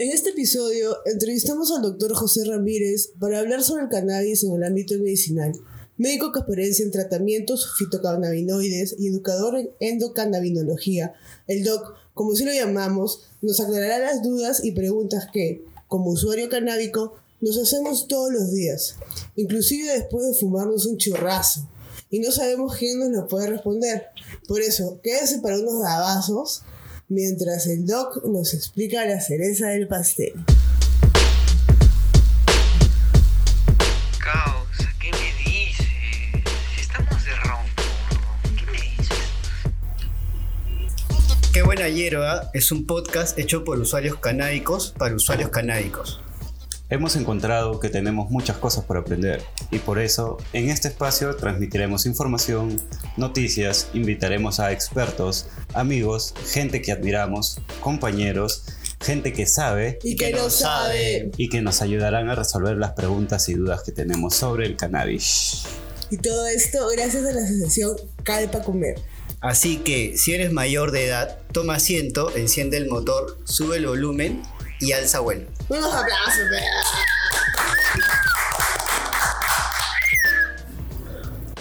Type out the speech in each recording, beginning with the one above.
En este episodio entrevistamos al doctor José Ramírez para hablar sobre el cannabis en el ámbito medicinal, médico con experiencia en tratamientos fitocannabinoides y educador en endocannabinología. El doc, como si lo llamamos, nos aclarará las dudas y preguntas que, como usuario canábico, nos hacemos todos los días, inclusive después de fumarnos un churrazo. Y no sabemos quién nos lo puede responder. Por eso, quédese para unos dabazos mientras el doc nos explica la cereza del pastel. Causa, ¿qué me dices? Si estamos de ron, ¿qué me dices? Qué buena hierba es un podcast hecho por usuarios canábicos para usuarios canábicos. Hemos encontrado que tenemos muchas cosas por aprender y por eso en este espacio transmitiremos información, noticias, invitaremos a expertos, amigos, gente que admiramos, compañeros, gente que sabe Y que no sabe. y que nos ayudarán a resolver las preguntas y dudas que tenemos sobre el cannabis. Y todo esto gracias a la asociación Calpa Comer. Así que si eres mayor de edad, toma asiento, enciende el motor, sube el volumen y alza vuelo. Unos aplausos.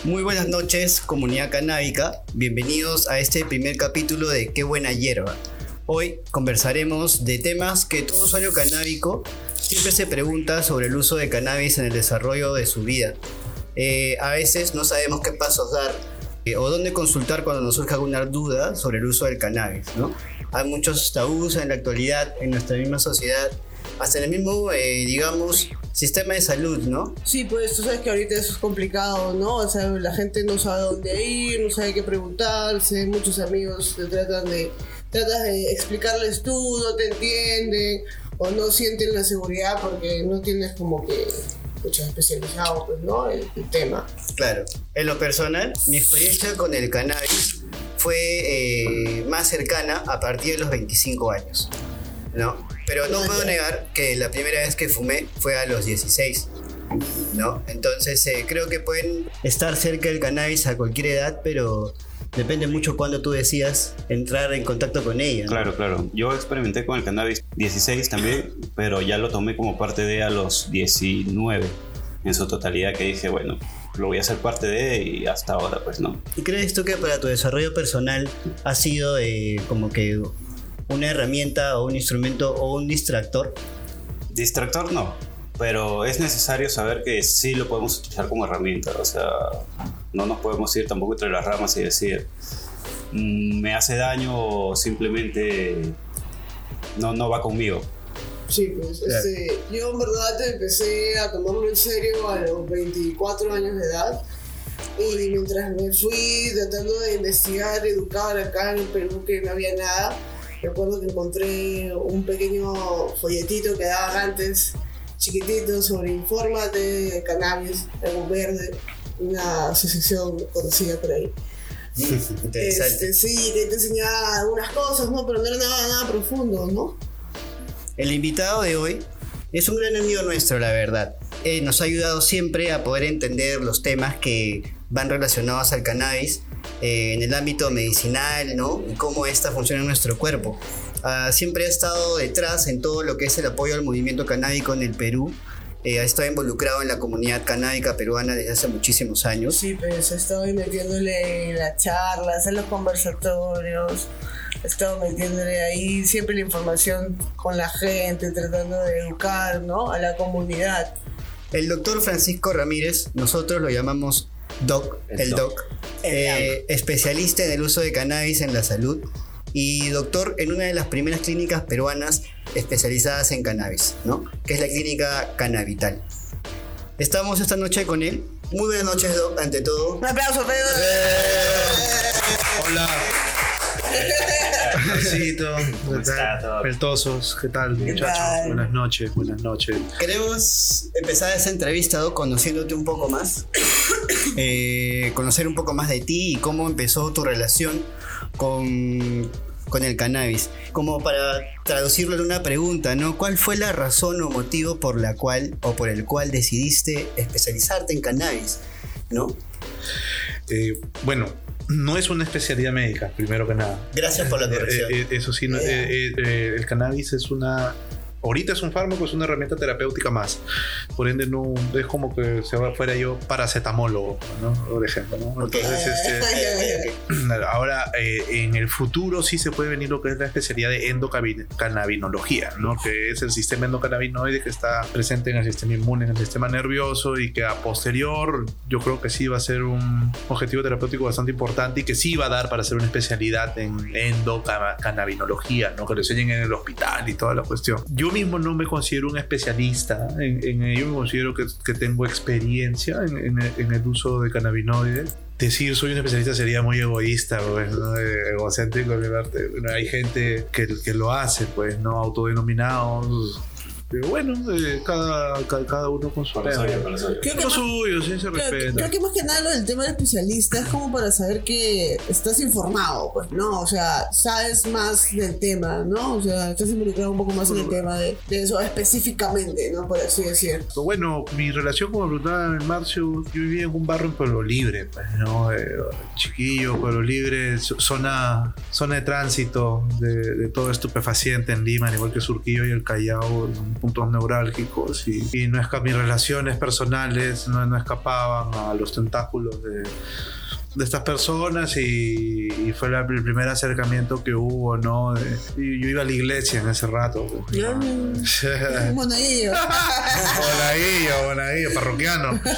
Muy buenas noches, comunidad canábica. Bienvenidos a este primer capítulo de Qué buena hierba. Hoy conversaremos de temas que todo usuario canábico siempre se pregunta sobre el uso de cannabis en el desarrollo de su vida. Eh, a veces no sabemos qué pasos dar eh, o dónde consultar cuando nos surja alguna duda sobre el uso del cannabis. ¿no? Hay muchos tabús en la actualidad en nuestra misma sociedad, hasta en el mismo, eh, digamos, sistema de salud, ¿no? Sí, pues tú sabes que ahorita eso es complicado, ¿no? O sea, la gente no sabe dónde ir, no sabe qué preguntarse, muchos amigos te tratan de, tratas de explicarles tú, no te entienden, o no sienten la seguridad porque no tienes como que mucho especializado, pues, ¿no? El, el tema. Claro. En lo personal, mi experiencia con el cannabis fue eh, más cercana a partir de los 25 años, ¿no? Pero no puedo negar que la primera vez que fumé fue a los 16, ¿no? Entonces eh, creo que pueden estar cerca del cannabis a cualquier edad, pero depende mucho cuando tú decidas entrar en contacto con ella. Claro, claro. Yo experimenté con el cannabis 16 también, pero ya lo tomé como parte de a los 19 en su totalidad que dije, bueno, lo voy a hacer parte de y hasta ahora pues no. ¿Y crees tú que para tu desarrollo personal ha sido eh, como que una herramienta o un instrumento o un distractor? Distractor no, pero es necesario saber que sí lo podemos utilizar como herramienta, o sea, no nos podemos ir tampoco entre las ramas y decir, "Mm, me hace daño o simplemente no, no va conmigo. Sí, pues este, yo en verdad empecé a tomarlo en serio a los 24 años de edad y mientras me fui tratando de investigar, educar acá en el Perú que no había nada, recuerdo que encontré un pequeño folletito que daban antes, chiquitito, sobre infórmate de cannabis, algo verde, una asociación conocida por ahí. Interesante. Este, sí, que te enseñaba algunas cosas, ¿no? Pero no era nada, nada profundo, ¿no? El invitado de hoy es un gran amigo nuestro, la verdad. Eh, nos ha ayudado siempre a poder entender los temas que van relacionados al cannabis eh, en el ámbito medicinal, ¿no? Y cómo esta funciona en nuestro cuerpo. Ah, siempre ha estado detrás en todo lo que es el apoyo al movimiento canábico en el Perú. Eh, ha estado involucrado en la comunidad canábica peruana desde hace muchísimos años. Sí, pues he estado metiéndole en las charlas, en los conversatorios, he estado metiéndole ahí siempre la información con la gente, tratando de educar, ¿no? A la comunidad. El doctor Francisco Ramírez, nosotros lo llamamos Doc, el, El Doc, Doc. eh, especialista en el uso de cannabis en la salud y doctor en una de las primeras clínicas peruanas especializadas en cannabis, ¿no? Que es la clínica Cannavital. Estamos esta noche con él. Muy buenas noches, Doc, ante todo. Un aplauso, Pedro. Hola. Besito. ¿Cómo está todo? Peltosos, ¿qué tal, muchachos? tal? Buenas noches, buenas noches. Queremos empezar esta entrevista, Doc, conociéndote un poco más. Eh, conocer un poco más de ti y cómo empezó tu relación con, con el cannabis. Como para traducirlo en una pregunta, ¿no? ¿Cuál fue la razón o motivo por la cual o por el cual decidiste especializarte en cannabis? ¿No? Eh, bueno, no es una especialidad médica, primero que nada. Gracias por la corrección. Eh, eh, eso sí, no- eh, eh, eh, el cannabis es una ahorita es un fármaco, es una herramienta terapéutica más. Por ende, no es como que se fuera yo paracetamólogo, ¿no? Por ejemplo, ¿no? Entonces, este, ahora eh, en el futuro sí se puede venir lo que es la especialidad de endocannabinología, ¿no? Que es el sistema endocannabinoide que está presente en el sistema inmune, en el sistema nervioso y que a posterior yo creo que sí va a ser un objetivo terapéutico bastante importante y que sí va a dar para hacer una especialidad en endocannabinología, ¿no? Que lo enseñen en el hospital y toda la cuestión. Yo mismo no me considero un especialista en, ello, me considero que, tengo experiencia en, el, uso de cannabinoides. Decir soy un especialista sería muy egoísta, pues, ¿no? egocéntrico. Bueno, hay gente que lo hace, pues, no autodenominados pero bueno, eh, cada, cada, cada, uno con su Con tema. suyo, con lo suyo. Creo que más- suyo, sí, se Creo, respeta. creo que más que nada lo del tema del especialista es como para saber que estás informado, pues, ¿no? O sea, sabes más del tema, ¿no? O sea, estás involucrado un poco más en el tema de, de eso específicamente, ¿no? Por así decir. Bueno, mi relación como me preguntaba en Marcio, yo vivía en un barrio en Pueblo Libre, pues, ¿no? Eh, chiquillo, Pueblo Libre, zo- zona, zona de tránsito de, de todo estupefaciente en Lima, al igual que Surquillo y el Callao, puntos neurálgicos. Y, no esca- mis relaciones personales no, no escapaban a los tentáculos de, de estas personas y, y fue la- el primer acercamiento que hubo, ¿no? De- y yo iba a la iglesia en ese rato. monaguillo. Monaguillo, monaguillo, parroquiano.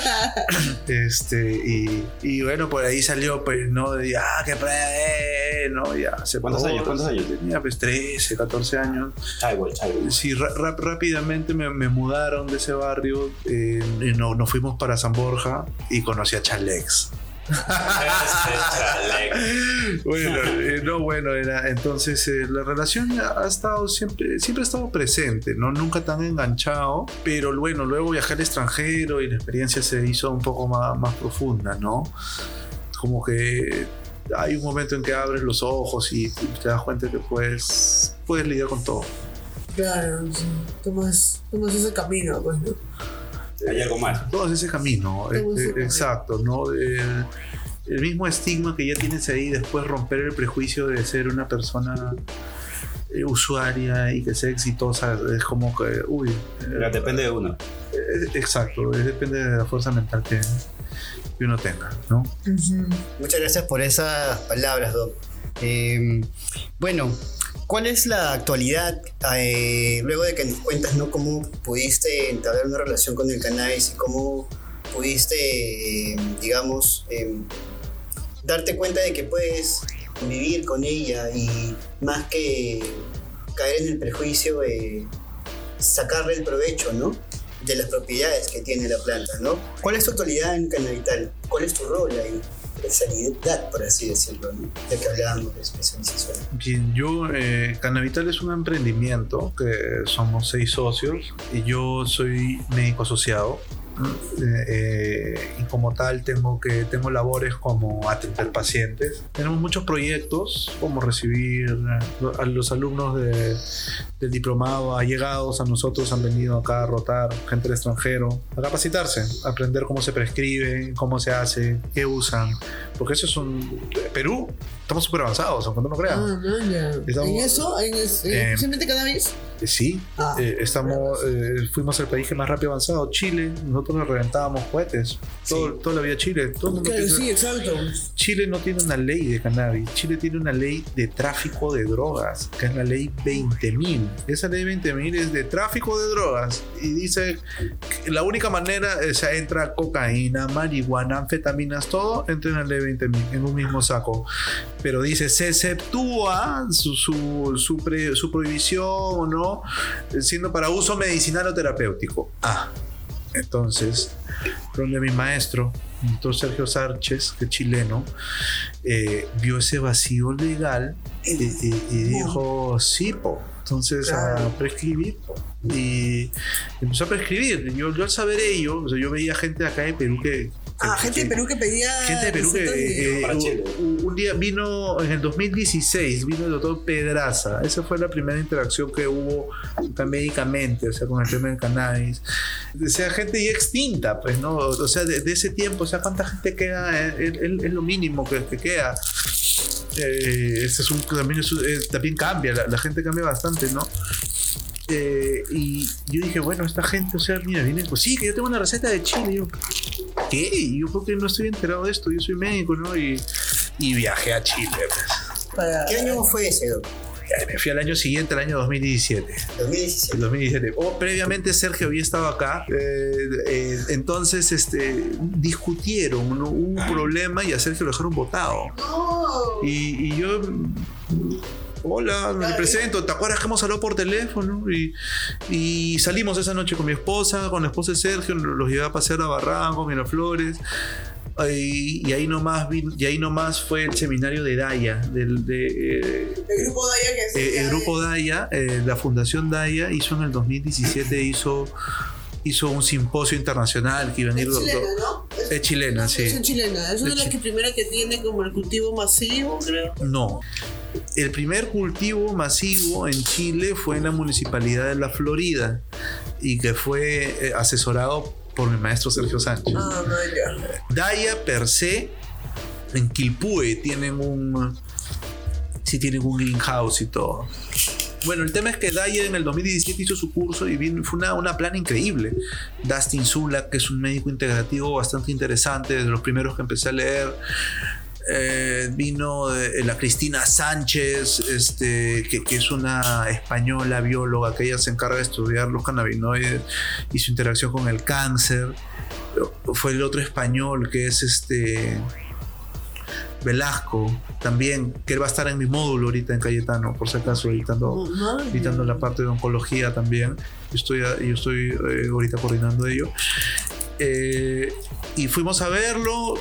Este, y, y bueno, por ahí salió, pues, ¿no? De, ah, que pruebe, ¿no? Ya, se ¿Cuántos años? ¿Cuántos años? Tenía, pues, 13, 14 años. Sí, rápidamente me, me mudaron de ese barrio. eh, y no, nos fuimos para San Borja y conocí a Chalex. Bueno, eh, no, bueno, era, entonces eh, la relación ha estado siempre, siempre ha estado presente, ¿no? Nunca tan enganchado, pero bueno, luego viajé al extranjero y la experiencia se hizo un poco más, más profunda, ¿no? Como que hay un momento en que abres los ojos y te das cuenta que puedes, puedes lidiar con todo. Claro, tomas, tomas ese camino, pues, ¿no? Hay algo más. todo es ese camino, eh, eh, camino. exacto, ¿no? El, el mismo estigma que ya tienes ahí, después romper el prejuicio de ser una persona eh, usuaria y que sea exitosa, es como que, uy, eh, Ya depende de uno. eh, exacto, es- depende de la fuerza mental que, que uno tenga, ¿no? Muchas gracias por esas palabras, Doc. Eh, bueno, ¿cuál es la actualidad? eh, luego de que nos cuentas ¿no? cómo pudiste entablar una relación con el cannabis y cómo pudiste, eh, digamos, eh, darte cuenta de que puedes vivir con ella y más que caer en el prejuicio, sacarle el provecho, ¿no? De las propiedades que tiene la planta, ¿no? ¿Cuál es tu actualidad en Cannavital? ¿Cuál es tu rol ahí? Especialidad, por así decirlo, ¿no? Ya que hablábamos de especialización. Bien, yo, eh, Cannavital es un emprendimiento que somos seis socios y yo soy médico asociado. eh, eh, y como tal tengo que tengo labores como atender pacientes tenemos muchos proyectos como recibir a los alumnos de- del diplomado allegados a nosotros han venido acá a rotar gente del extranjero a capacitarse a aprender cómo se prescribe cómo se hace qué usan porque eso es un Perú estamos súper avanzados aunque no lo crean Ah, no, ya. Estamos- ¿En eso? ¿En, es- Eh, simplemente cannabis? Eh, Sí, Ah, eh, estamos, eh, fuimos el país que más rápido avanzado. Chile, nosotros nos reventábamos cohetes. Todo, Toda la vida Chile. Todo el mundo Claro, sí, exacto. Chile no tiene una ley de cannabis. Chile tiene una ley de tráfico de drogas, que es la ley 20.000. Esa ley 20.000 es de tráfico de drogas. Y dice que la única manera, o sea, entra cocaína, marihuana, anfetaminas, todo entra en la ley 20.000, en un mismo saco. Pero dice, se exceptúa su, su, su, pre- su prohibición, ¿no? Siendo para uso medicinal o terapéutico. Ah, entonces, donde mi maestro, doctor Sergio Sánchez, que es chileno, eh, vio ese vacío legal y, y- y dijo, sí, po. Entonces, a prescribir. Y empezó a prescribir. Yo, yo al saber ello, o sea, yo veía gente acá de Perú que... Ah, que- gente de Perú que pedía. Gente de Perú que eh, un- día vino en el 2016, vino el doctor Pedraza. Esa fue la primera interacción que hubo médicamente, o sea, con el tema del cannabis. O sea, gente ya extinta, pues, ¿no? O sea, de, ese tiempo, o sea, ¿cuánta gente queda? Es, lo mínimo que, que queda. Eh, es un, también, eh, cambia, la gente cambia bastante, ¿no? Eh, y yo dije, bueno, esta gente, o sea, mira, viene, pues sí, que yo tengo una receta de chile. Y yo, ¿qué? Y yo porque no estoy enterado de esto, yo soy médico, ¿no? Y, y viajé a Chile. pues. Para- ¿Qué año fue ese, Doc? Eh, Me fui al año siguiente, el año 2017. 2017. El 2017. O previamente Sergio había estado acá. eh, eh, entonces este, discutieron, ¿no? hubo un problema y a Sergio lo dejaron votado. No. Y, y yo. Hola, me presento. ¿Te acuerdas que hemos hablado por teléfono? Y, y salimos esa noche con mi esposa, con la esposa de Sergio, los llevé a pasear a Barranco, Miraflores. Y, y ahí nomás vi- y ahí nomás fue el seminario de Daya, del, de, eh, El grupo Daya que eh, hacía el grupo Daya, eh, la Fundación Daya hizo en el 2017 hizo, hizo un simposio internacional que iban a Es ir do- chilena, ¿no? Es, es chilena, sí. es chilena. Es una de las que primera que tiene como el cultivo masivo, creo. No. El primer cultivo masivo en Chile fue en la municipalidad de La Florida y que fue eh, asesorado por mi maestro Sergio Sánchez. Ah, no, ya. Daya per se, en Quilpue tienen un. Sí, tienen un greenhouse y todo. Bueno, el tema es que Daya en el 2017 hizo su curso y vino- fue una, una plana increíble. Dustin Zulak, que es un médico integrativo bastante interesante, de los primeros que empecé a leer. Eh, vino eh, la Cristina Sánchez, este, que es una española bióloga que ella se encarga de estudiar los cannabinoides y su interacción con el cáncer fue el otro español que es este Velasco también que él va a estar en mi módulo ahorita en Cayetano por si acaso editando, No, editando la parte de oncología también yo estoy, yo estoy eh, ahorita coordinando ello Eh, y fuimos a verlo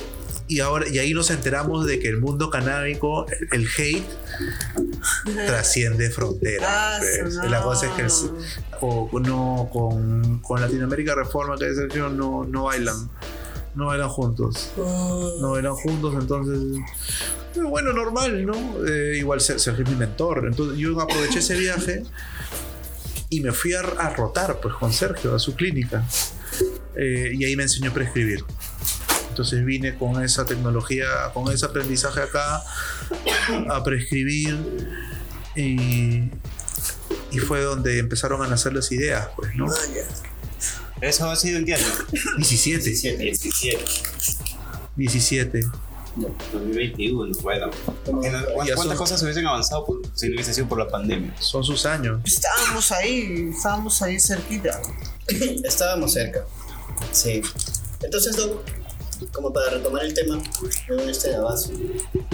y ahora y ahí nos enteramos de que el mundo canábico el, el hate trasciende fronteras Ah, pues. no. la cosa es que el- o no con, con Latinoamérica Reforma que es Sergio no, no bailan no bailan juntos. No bailan juntos entonces eh, bueno normal no Eh, igual Ser- Sergio es mi mentor. Entonces yo aproveché ese viaje y me fui a, rotar pues con Sergio a su clínica. Eh, y ahí me enseñó a prescribir. Entonces vine con esa tecnología con ese aprendizaje acá a prescribir y y fue donde empezaron a nacer las ideas, pues, ¿no? ¿Eso ha sido en qué año? 17, 17. 17. 2021, bueno. ¿Cuántas son- cosas hubiesen avanzado por- si no hubiese sido por la pandemia? Son sus años. Estábamos ahí, estábamos ahí cerquita. Estábamos cerca. Sí. Entonces, Doc, como para retomar el tema, en este avance.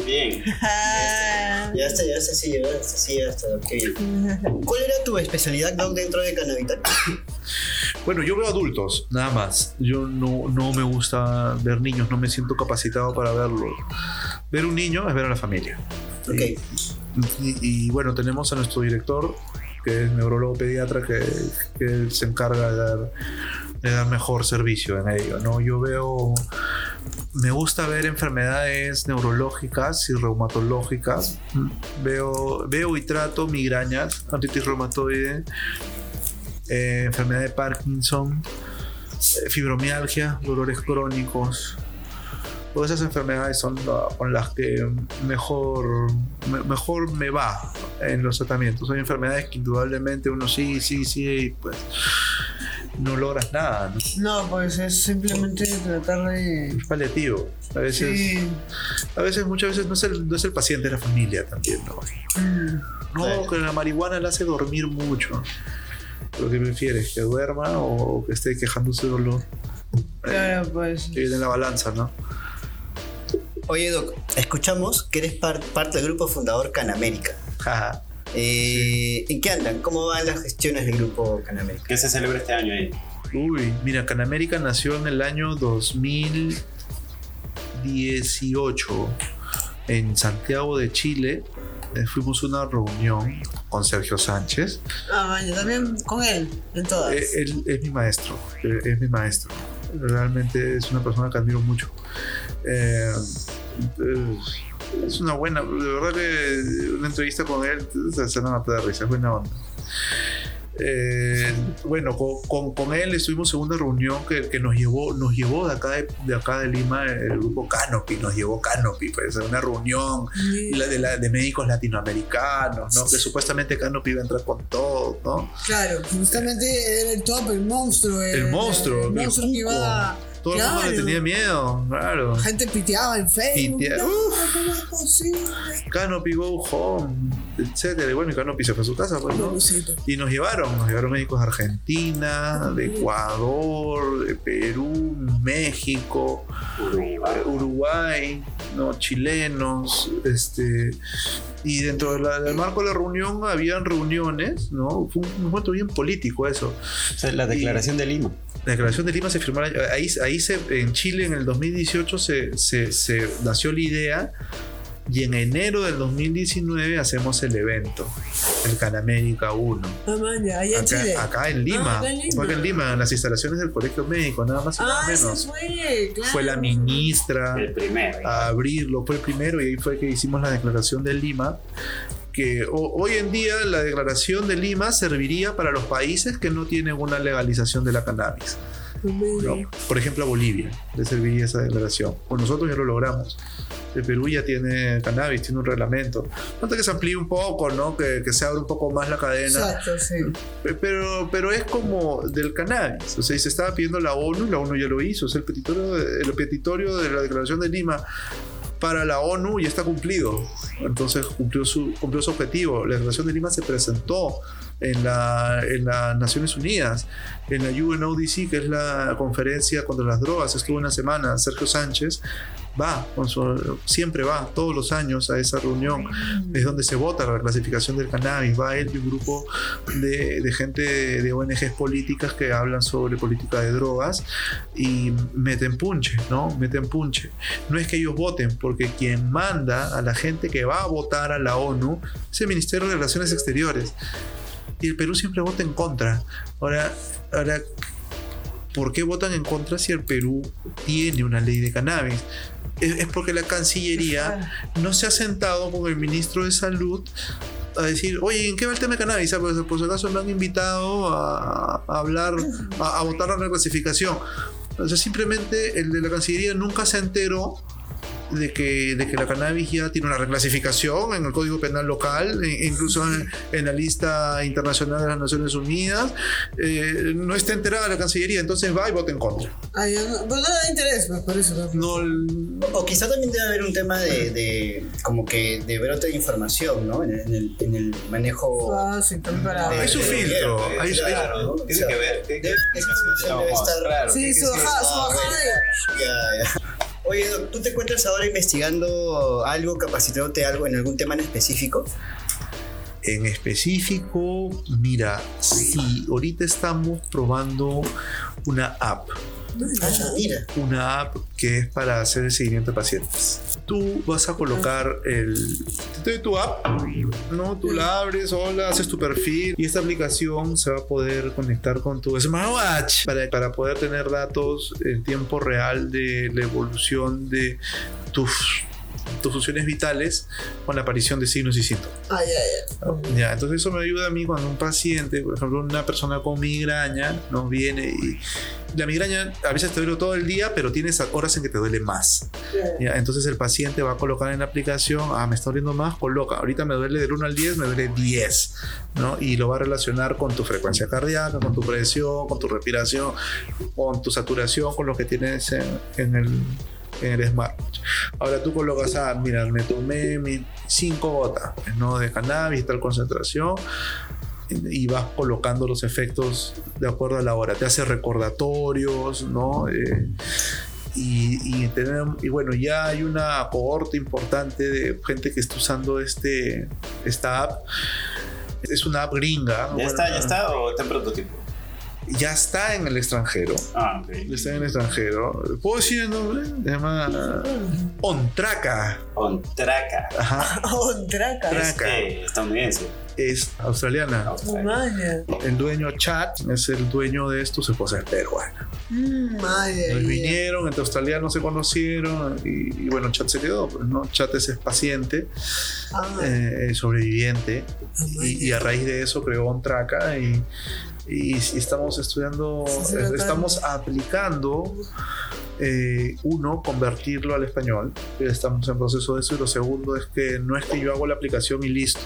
Bien. Ah, Ya está, ya está, sí, ya está, sí, ya está, qué bien. ¿Cuál era tu especialidad, Doc, dentro de Cannabital? Bueno, yo veo adultos, nada más. Yo no, no me gusta ver niños, no me siento capacitado para verlos. Ver un niño es ver a la familia. Ok. Y, y, bueno, tenemos a nuestro director, que es neurólogo pediatra, que, que se encarga de dar, de dar mejor servicio en ello. ¿no? Yo veo, me gusta ver enfermedades neurológicas y reumatológicas. Veo, veo y trato migrañas, artritis reumatoide, eh, enfermedad de Parkinson, eh, fibromialgia, dolores crónicos. Todas esas enfermedades son con las que mejor, me- mejor me va en los tratamientos. Hay enfermedades que indudablemente uno sí, sí, sí, y pues no logras nada. ¿no? no, pues es simplemente tratar de. Es paliativo. A veces, Sí. a veces, muchas veces no es, el, no es el paciente, es la familia también. No, Mm. no que la marihuana le hace dormir mucho. ¿Lo que prefieres? ¿Que duerma o que esté quejándose de dolor? Claro, pues. Que viene en la balanza, ¿no? Oye, Doc, escuchamos que eres par- parte del grupo fundador Canamérica. Jaja. Eh, ¿En qué andan? ¿Cómo van las gestiones del grupo Canamérica? ¿Qué se celebra este año ahí? Uy, mira, Canamérica nació en el año 2018 en Santiago de Chile. Eh, fuimos a una reunión con Sergio Sánchez. Ah, vaya, también con él, en todas. Eh, él es mi maestro, eh, es mi maestro. Realmente es una persona que admiro mucho. Eh, eh, es una buena, de verdad que una entrevista con él se van a matar de risa, es buena onda. Eh, bueno, con, con- con él estuvimos en una reunión que, que nos llevó, nos llevó de acá de, de acá de Lima el grupo Canopy, nos llevó Canopy, pues, a una reunión la- de, la- de médicos latinoamericanos, ¿no? Que supuestamente Canopy iba a entrar con todo, ¿no? Claro, justamente era el top, el monstruo. El monstruo, El el monstruo que iba. Todo el mundo le Claro. tenía miedo, claro. La gente piteaba en Facebook. Pitea- No. Canopy Go Home, etcétera. Y bueno, y Canopy se fue a su casa, pues, ¿no? Y nos llevaron, nos llevaron médicos de Argentina, de Ecuador, de Perú, México, Uruguay, ¿no? chilenos, este y dentro de la- del marco de la reunión habían reuniones, ¿no? Fue un momento bien político eso. O sea, la declaración de Lima. La declaración de Lima se firmó, ahí, ahí se, en Chile en el 2018 se, se, se nació la idea y en enero del 2019 hacemos el evento, el Canamérica 1. Ah, allá en Acá, Chile. acá en Lima, Ah, acá en Lima. fue acá en Lima, en las instalaciones del Colegio Médico, nada más y nada Ah, menos. fue, claro. Fue la ministra El primero. a abrirlo, fue el primero y ahí fue que hicimos la declaración de Lima. Que ho- hoy en día la declaración de Lima serviría para los países que no tienen una legalización de la cannabis. ¿no? Por ejemplo, a Bolivia le serviría esa declaración. Pues nosotros ya lo logramos. El Perú ya tiene cannabis, tiene un reglamento. Falta que se amplíe un poco, ¿no? Que, que se abra un poco más la cadena. Exacto, sí. Pe- Pero, pero es como del cannabis. O sea, y se estaba pidiendo la ONU y la ONU ya lo hizo. O sea, el petitorio, el petitorio de la Declaración de Lima para la ONU ya está cumplido. Entonces cumplió su, cumplió su objetivo. La Declaración de Lima se presentó en, la, en las Naciones Unidas, en la UNODC, que es la conferencia contra las drogas. Estuvo una semana Sergio Sánchez. Va, con su- siempre va, todos los años a esa reunión. Es donde se vota la clasificación del cannabis. Va él y un grupo de, gente de, de ONGs políticas que hablan sobre política de drogas y meten punche, ¿no? Meten punche. No es que ellos voten, porque quien manda a la gente que va a votar a la ONU es el Ministerio de Relaciones Exteriores. Y el Perú siempre vota en contra. Ahora, ahora ¿por qué votan en contra si el Perú tiene una ley de cannabis? Es, es porque la Cancillería no se ha sentado con el ministro de Salud a decir, oye, ¿en qué va el tema de cannabis? Ah, Pues, por si acaso me han invitado a, a hablar, a, a votar la reclasificación. O sea, simplemente el de la Cancillería nunca se enteró de que, de que la cannabis ya tiene una reclasificación en el Código Penal local, e- incluso en, en la lista internacional de las Naciones Unidas. Eh, no está enterada la Cancillería, entonces va y vota en contra. Ya no, pero no le da interés, pues, por eso. ¿no? No, O quizá también debe haber un tema de, de como que de brote de información, ¿no? En el, en el, en el manejo. Ah, sí, también para. de- Hay su filtro, hay- claro, Tiene que ver. ¿qué- debe- estar-. Sí, su bajada. Ya, ya. Oye, ¿tú te encuentras ahora investigando algo, capacitándote algo en algún tema en específico? En específico, mira, sí, ahorita estamos probando una app. Ah. Una app que es para hacer el seguimiento de pacientes. Tú vas a colocar el. Doy tu app, ¿no? Tú la abres, hola, haces tu perfil y esta aplicación se va a poder conectar con tu smartwatch para, para poder tener datos en tiempo real de la evolución de tus, tus funciones vitales con la aparición de signos y síntomas. Ah, ya, ya. Ya, entonces eso me ayuda a mí cuando un paciente, por ejemplo, una persona con migraña, nos viene y la migraña a veces te duele todo el día, pero tienes horas en que te duele más. Ya, entonces el paciente va a colocar en la aplicación, ah, me está doliendo más, coloca, ahorita me duele del 1 al 10, me duele 10, ¿no? Y lo va a relacionar con tu frecuencia cardíaca, con tu presión, con tu respiración, con tu saturación, con lo que tienes en, en el en el smartwatch. Ahora tú colocas, ah, mira, me tomé mis 5 gotas ¿no? de cannabis, tal concentración, y vas colocando los efectos de acuerdo a la hora. Te hace recordatorios, ¿no? Eh, y, y, tenemos- y bueno, ya hay una cohorte importante de gente que está usando este, esta app. Es una app gringa. ¿Ya Bueno, está, ya está o está en prototipo? Ya está en el extranjero. Ah, ok. Está en el extranjero. ¿Puedo decir el nombre? Se llama Ontraca. Con Traca. Ajá. Oh, Draca. Traca. Este, estadounidense. es australiana. Maya. El dueño Chat es el dueño de esto, su esposa es peruana. Mm. Entonces ya. vinieron, entre australianos se conocieron y, y bueno, Chat se quedó, pues, ¿no? Chat es, es paciente, Ah, eh, sobreviviente y, y a raíz de eso creó Ontraca y, y, y estamos estudiando, Sí, eh, estamos aplicando eh, uno, convertirlo al español, estamos en proceso de eso y lo segundo es que no es que yo hago la aplicación y listo.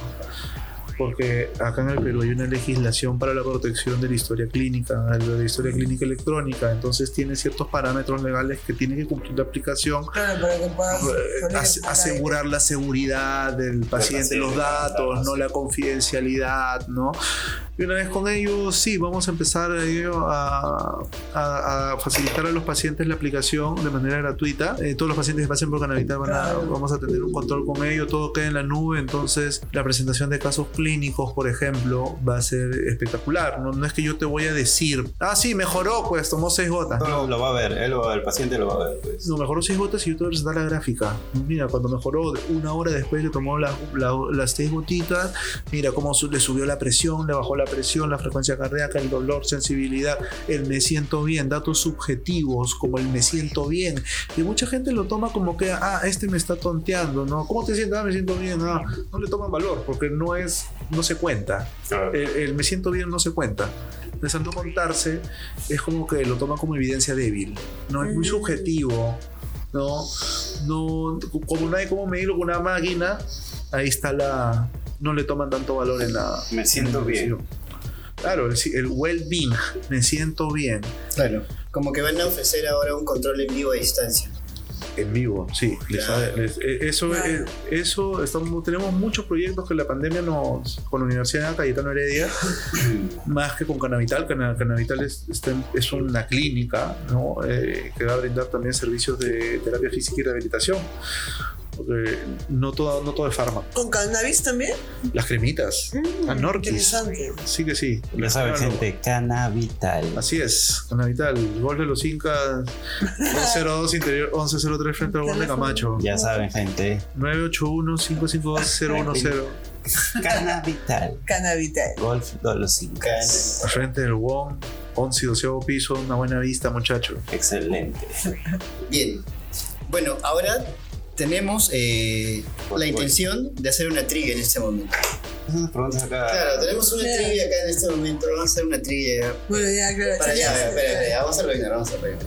Porque acá en el Perú hay una legislación para la protección de la historia clínica, de la historia clínica electrónica, entonces tiene ciertos parámetros legales que tiene que cumplir la aplicación Claro, para que puedas eh, ase- asegurar la seguridad del paciente, los datos, no la confidencialidad, ¿no? Y una vez con ello, sí, vamos a empezar eh, a, a- a facilitar a los pacientes la aplicación de manera gratuita. Eh, todos los pacientes que pasen por Canavital van a, vamos a tener un control con ello, todo queda en la nube, entonces la presentación de casos clínicos, por ejemplo, va a ser espectacular. No, no es que yo te voy a decir, ah, sí, mejoró, pues tomó seis gotas. No, lo va a ver, él lo va a ver, el paciente lo va a ver. Pues. No, mejoró 6 gotas y yo te voy a presentar la gráfica. Mira, cuando mejoró una hora después que tomó la- la- las 6 gotitas, mira cómo su- le subió la presión, le bajó la presión, la frecuencia cardíaca, el dolor, sensibilidad, el me siento bien, datos subjetivos como el me siento bien. Y mucha gente lo toma como que, ah, este me está tonteando, ¿no? ¿Cómo te sientes? Ah, me siento bien. Ah, no le toman valor porque no es, no se cuenta. El, el me siento bien no se cuenta. Al no contarse, es como que lo toman como evidencia débil. No es muy Mm. subjetivo. No, no, como no hay como medirlo con una máquina, ahí está la. No le toman tanto valor en la. Me siento bien. Claro, el, el well-being, me siento bien. Claro. Como que van a ofrecer ahora un control en vivo a distancia. En vivo, sí. les- Claro. les- eh, eso, Claro. eh, eso estamos, tenemos muchos proyectos que la pandemia nos, con la Universidad de Cayetano Heredia, más que con Canavital. Cana- Canavital es, es una clínica ¿no? Eh, que va a brindar también servicios de terapia física y rehabilitación. Porque no todo, no todo es fármaco. ¿Con cannabis también? Las cremitas, Mm, Anorquis. Interesante. Sí que sí. Ya saben, Claro. gente, Canavital. Así es, Canavital, gol de los Incas, 202 interior 1103 frente al gol de Camacho. Ya saben, gente. 981-552-010. Canavital. Cannabital. Golf de los cinco. Al frente del WOM, 11 y 12 piso, una buena vista, muchacho. Excelente. Bien. Bueno, ahora tenemos eh, la intención de hacer una trivia en este momento. Acá. Claro, tenemos una Claro. trivia acá en este momento. Vamos a hacer una trivia. Bueno, ya, claro. Para allá, ya. espera, espera, vamos a rellenar, vamos a rellenar.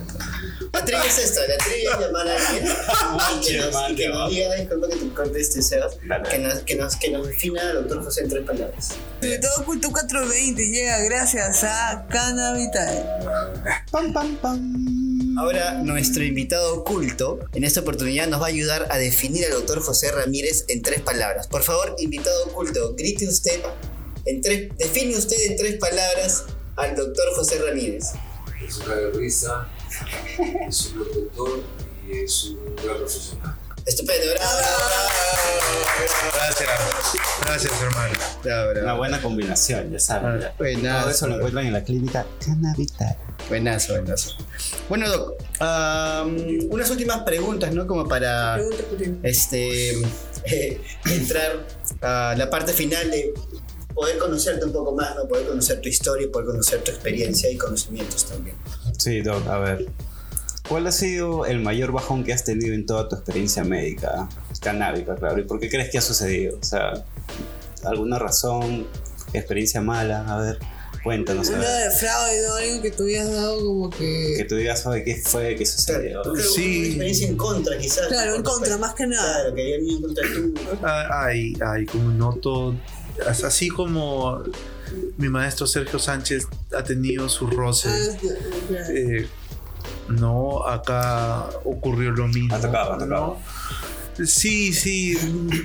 La trivia es esta, la trivia es llamar a alguien que nos, y que nos diga, disculpa que te corte este Sebas, que nos, que nos, que nos defina al doctor José en tres palabras. Sobre todo Culto 420 llega gracias a Cannabital. Pam, pam, pam. Ahora, nuestro invitado oculto en esta oportunidad nos va a ayudar a definir al doctor José Ramírez en tres palabras. Por favor, invitado oculto, grite usted, en tres, define usted en tres palabras al doctor José Ramírez. es un de risa, es un doctor y es un gran profesional. Estupendo, bravo. Gracias, gracias hermano. Bravo, bravo. Una buena combinación, ya saben. ya. Buenazo. Todo eso lo encuentran en la clínica Canavital. Buenazo, buenazo. Bueno, Doc, am, unas últimas preguntas, ¿no? Como para Pregunta por ti. este, eh, entrar a la parte final de poder conocerte un poco más, ¿no? Poder conocer tu historia, poder conocer tu experiencia y conocimientos también. Sí, Doc, a ver. ¿Cuál ha sido el mayor bajón que has tenido en toda tu experiencia médica? Canábica, claro. ¿Y por qué crees que ha sucedido? O sea, ¿alguna razón? ¿Experiencia mala? A ver, cuéntanos. A Una de fraude, ¿no? Algo que tú habías dado como Que que. tú digas, ¿sabe qué fue? ¿Qué sucedió? Que Sí. una experiencia en contra, quizás. Claro, en Con contra, más que nada. Claro, que en contra tú. Ah, Ay, ay, como noto, as- así como mi maestro Sergio Sánchez ha tenido sus Ah, roces, claro. eh, no, acá ocurrió lo mismo. Ha tocado. ¿no? Sí, sí,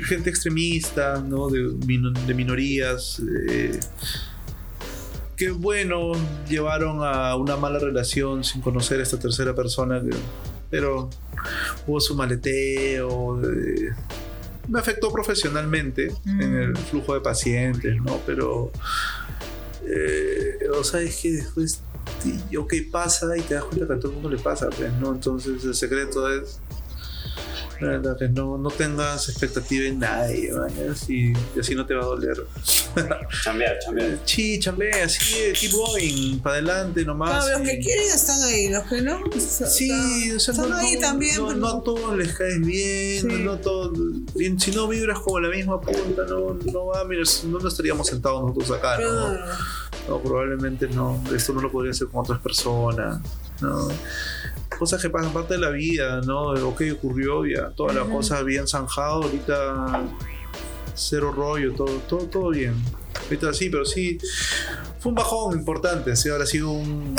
gente extremista, ¿no? De, mino- de minorías. eh, que bueno, llevaron a una mala relación sin conocer a esta tercera persona, pero hubo su maleteo. eh, me afectó profesionalmente en el flujo de pacientes, ¿no? Pero, eh, o sea, es que después, sí, ok, pasa y te das cuenta que a todo el mundo le pasa, pues, ¿no? Entonces el secreto es la verdad, que no, no tengas expectativa en nadie, y, y así no te va a doler. Chambear, chambear. Sí, chambea, así, keep going, para adelante nomás. Claro, los y- que quieren están ahí, los que no. Sí, o sea, están no, ahí no- también. No, pero- no a todos les caes bien, Sí. no todo, y si no vibras como la misma punta, no, no va, mira, no nos estaríamos sentados nosotros acá, ¿no? Claro. No, probablemente no. Esto no lo podría hacer con otras personas. ¿no? Cosas que pasan parte de la vida, ¿no? Ok, ocurrió, ya todas las cosas habían zanjado, ahorita cero rollo, todo, todo, todo bien. Ahorita sí, pero sí, fue un bajón importante, sí, ahora ha sido un...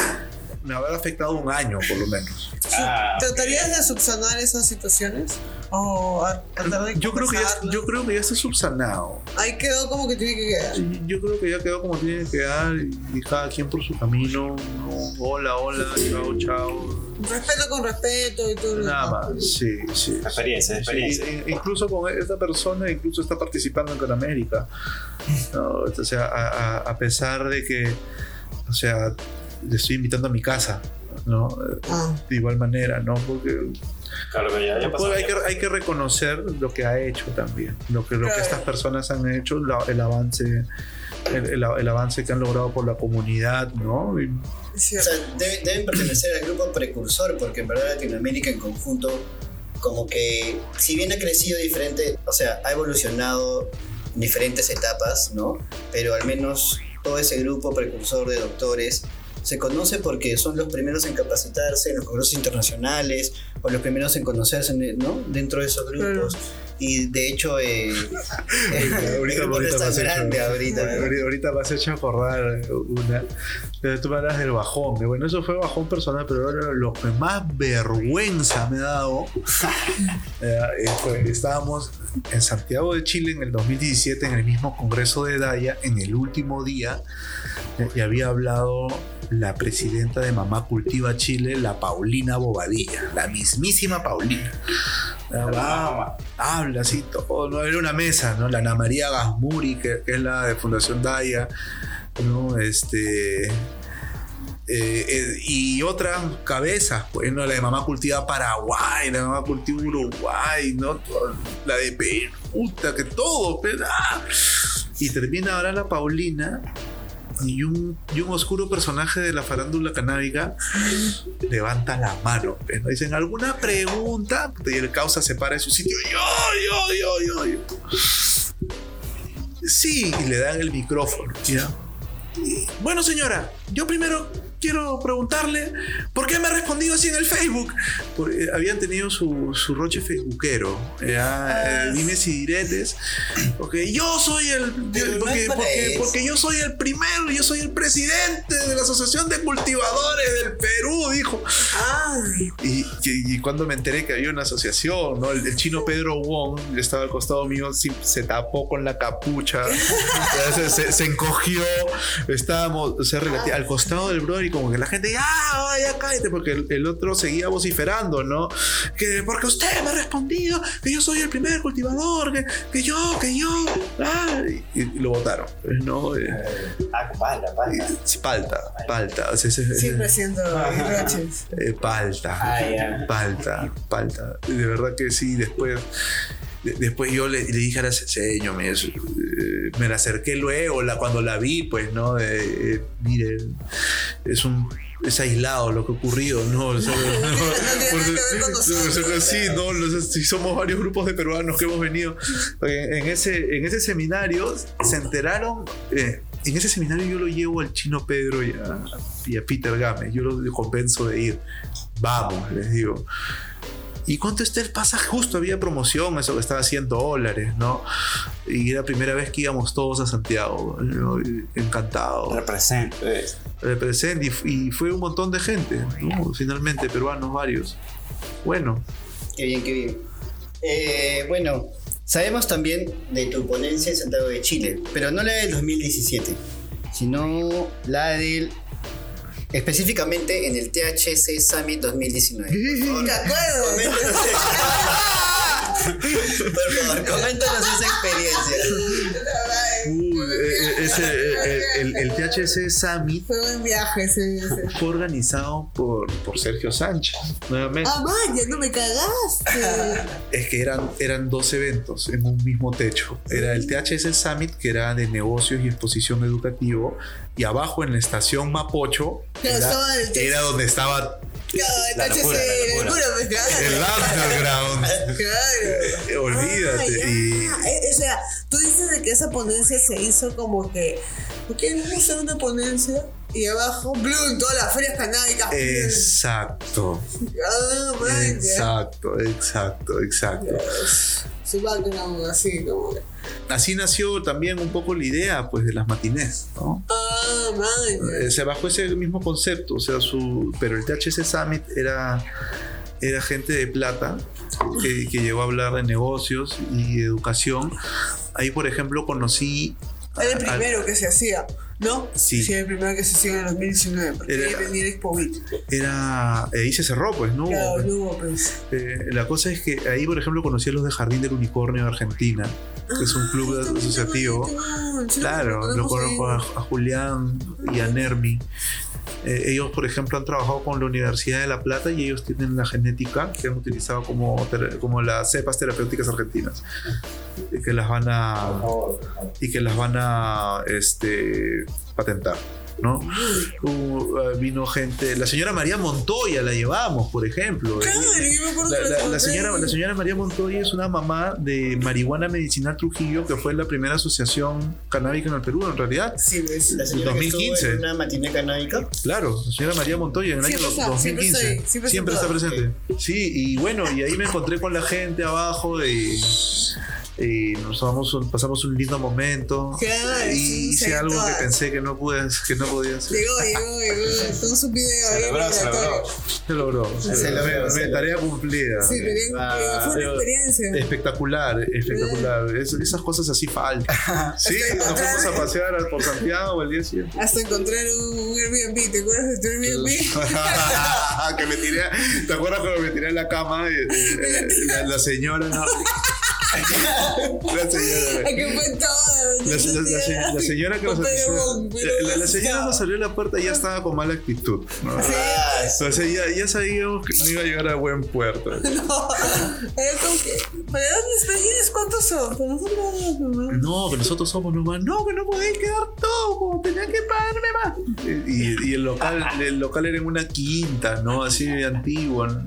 Me habrá afectado un año, por lo menos. Ah, ¿Tratarías de subsanar esas situaciones? ¿O a tratar de Yo creo, que ya, yo creo que ya está subsanado. Ahí quedó como que tiene que quedar. Yo creo que ya quedó como tiene que quedar y cada quien por su camino. ¿no? Hola, hola, chao, chao. Respeto con respeto y todo lo Nada más, sí, sí. Experiencia, Sí, experiencia. sí, incluso con esta persona, incluso está participando en Canamérica. ¿no? O sea, a, a- a pesar de que, o sea, le estoy invitando a mi casa, ¿no? Ah, De igual manera, ¿no? Porque Claro que ya, ya pues, hay, que, hay que reconocer lo que ha hecho también, lo que, lo que estas personas han hecho, la- el avance. El, el- el avance que han logrado por la comunidad, ¿no? Y- es O sea, debe- deben pertenecer al grupo precursor, porque en verdad Latinoamérica en conjunto, como que, si bien ha crecido diferente, o sea, ha evolucionado en diferentes etapas, ¿no? Pero al menos todo ese grupo precursor de doctores se conoce porque son los primeros en capacitarse en los congresos internacionales o los primeros en conocerse, ¿no? Dentro de esos grupos. Y de hecho, eh, el grupo no es me tan has hecho- grande ahorita. ahorita- ahorita me has hecho acordar una. Tú me hablas del bajón. Bueno, eso fue bajón personal, pero ahora lo que más vergüenza me ha dado. eh, eh, fue- estábamos en Santiago de Chile en el 2017, en el mismo congreso de Daya, en el último día, eh, y había hablado la presidenta de Mamá Cultiva Chile, la Paulina Bobadilla, la mismísima Paulina. Hablaba, habla así todo, ¿no? Era una mesa, ¿no? La Ana María Gasmuri, que, es la de Fundación Daya, ¿no? Este. eh, eh, y otras cabezas, pues, ¿no? La de Mamá Cultiva Paraguay, la de Mamá Cultiva Uruguay, ¿no? La de Perú, que todo, pues, ¡ah! Y termina ahora la Paulina y un, y un oscuro personaje de la farándula canábica levanta la mano. ¿no? Dicen, ¿alguna pregunta? Y el causa se para en su sitio. Yo, yo, yo, yo. Sí, y le dan el micrófono. bueno, señora, yo primero quiero preguntarle por qué me ha respondido así en el Facebook. Porque habían tenido su, su roche facebookero. Eh, dimes y diretes. Porque yo soy el. No porque, porque- porque yo soy el primero, yo soy el presidente de la Asociación de Cultivadores del Perú, dijo. Y, y- y cuando me enteré que había una asociación, ¿no? el, el chino Pedro Wong estaba al costado mío, se tapó con la capucha, se, se- se encogió, estábamos o sea, al costado del brother y como que la gente, ya, ya cállate, porque el, el otro seguía vociferando, ¿no? Que porque usted me ha respondido que yo soy el primer cultivador, que, que yo, que yo, ah, y, y lo votaron, pues, ¿no? Eh, Ah, pala, pala. palta, palta, sea, ese- siempre siendo roches. eh, palta, Ah, palta, palta. De verdad que sí, después. de- después yo le, le dije a la señor, me, eh, me la acerqué luego, la, cuando la vi, pues, ¿no? Eh, mire, es un. Es aislado lo que ha ocurrido, ¿no? Sí, no, somos varios grupos de peruanos que hemos venido. En, en ese, en ese seminario se enteraron. eh, en ese seminario yo lo llevo al chino Pedro y a, y a Peter Game. Yo los convenzo de ir. Vamos, les digo. ¿Y cuánto está el pasaje? Justo había promoción, eso que estaba a 100 dólares, ¿no? Y era la primera vez que íbamos todos a Santiago. ¿no? Encantado. Representa. Represent, y, y fue un montón de gente, ¿no? Finalmente, peruanos varios. Bueno, Qué bien, qué bien. Eh, bueno, sabemos también de tu ponencia en Santiago de Chile, pero no la del 2017, sino la del. específicamente en el THC Summit 2019. Por favor, ¿Te acuerdas? coméntanos, por favor, coméntanos esa experiencia. Eh, eh, ese, el, el- el THC Summit Fue un viaje ese. ese. fue organizado por, por Sergio Sánchez, nuevamente. Ah, vaya, no me cagaste. Es que eran, eran dos eventos en un mismo techo. Era el THS Summit, que era de negocios y exposición educativo, y abajo en la estación Mapocho Claro, era, el era donde estaba Claro, La entonces, locura, la eh, locura. locura, pues, el claro. underground. Claro. Eh, Olvídate. Ah, y Eh, O sea, tú dices de que esa ponencia se hizo como que, ¿por qué no hacer una ponencia? Y abajo, Bloom, todas las ferias canábicas. exacto. Ah, ya. Exacto, exacto, exacto. Su background así como que. Así nació también un poco la idea pues de las matinés, ¿no? Ah, man. Eh, se bajó ese mismo concepto, o sea, su, pero el THC Summit era, era gente de plata que, que llegó a hablar de negocios y educación. Ahí, por ejemplo, conocí... Era el primero que se hacía, ¿no? Sí. Sí, el primero que se hacía en el 2019. Porque Era- venía Expo Beat. era, ahí se cerró, pues, ¿no? Claro, no hubo, pues. Eh, la cosa es que ahí, por ejemplo, conocí a los de Jardín del Unicornio de Argentina, que es un club Ay, asociativo. bonito, Claro, lo conozco a, a Julián y a Nermi. Eh, ellos, por ejemplo, han trabajado con la Universidad de La Plata y ellos tienen la genética que han utilizado como, como las cepas terapéuticas argentinas y que las van a y que las van a este, patentar. ¿no? Uh, eh, vino gente, la señora María Montoya la llevamos, por ejemplo. Claro, acuerdo La, señora, la señora María Montoya es una mamá de Marihuana Medicinal Trujillo, que fue la primera asociación canábica en el Perú, en realidad. Sí, pues. La señora que estuvo 2015. en una matiné canábica. Claro, la señora María Montoya en el Siempre año está, siempre 2015. está ahí, siempre siempre está está presente. Sí, y bueno, y ahí me encontré con la gente abajo y, y nos pasamos un, pasamos un lindo momento. Claro, y hice algo que pensé que no pude, que no podía hacer. Llegó, llegó, llegó. Tenemos un video. Celebrado, celebrado. Se logró. Se logró, se me- logró. tarea cumplida. Sí, pero Ah, fue una pero- experiencia. Espectacular, espectacular. Es- esas cosas así faltan. Sí, nos fuimos a pasear por Santiago el día siguiente. Hasta encontrar un, un Airbnb. ¿Te acuerdas de tu Airbnb? que me tiré, ¿te acuerdas cuando me tiré en la cama? y, eh, la, la señora, ¿no? La señora. Que fue todo. La, la- la se- la señora que nos la, la- señora nos abrió la puerta y ya estaba con mala actitud. ¿no? Entonces ya, ya sabíamos que no iba a llegar a buen puerto. No, era como que. ¿Cuántos son? Nosotros nomás. No, que nosotros somos nomás. No, que no podéis quedar todo. Tenía que pagarme más. Y, y el, local, el local era en una quinta, ¿no? Así de antiguo. ¿no?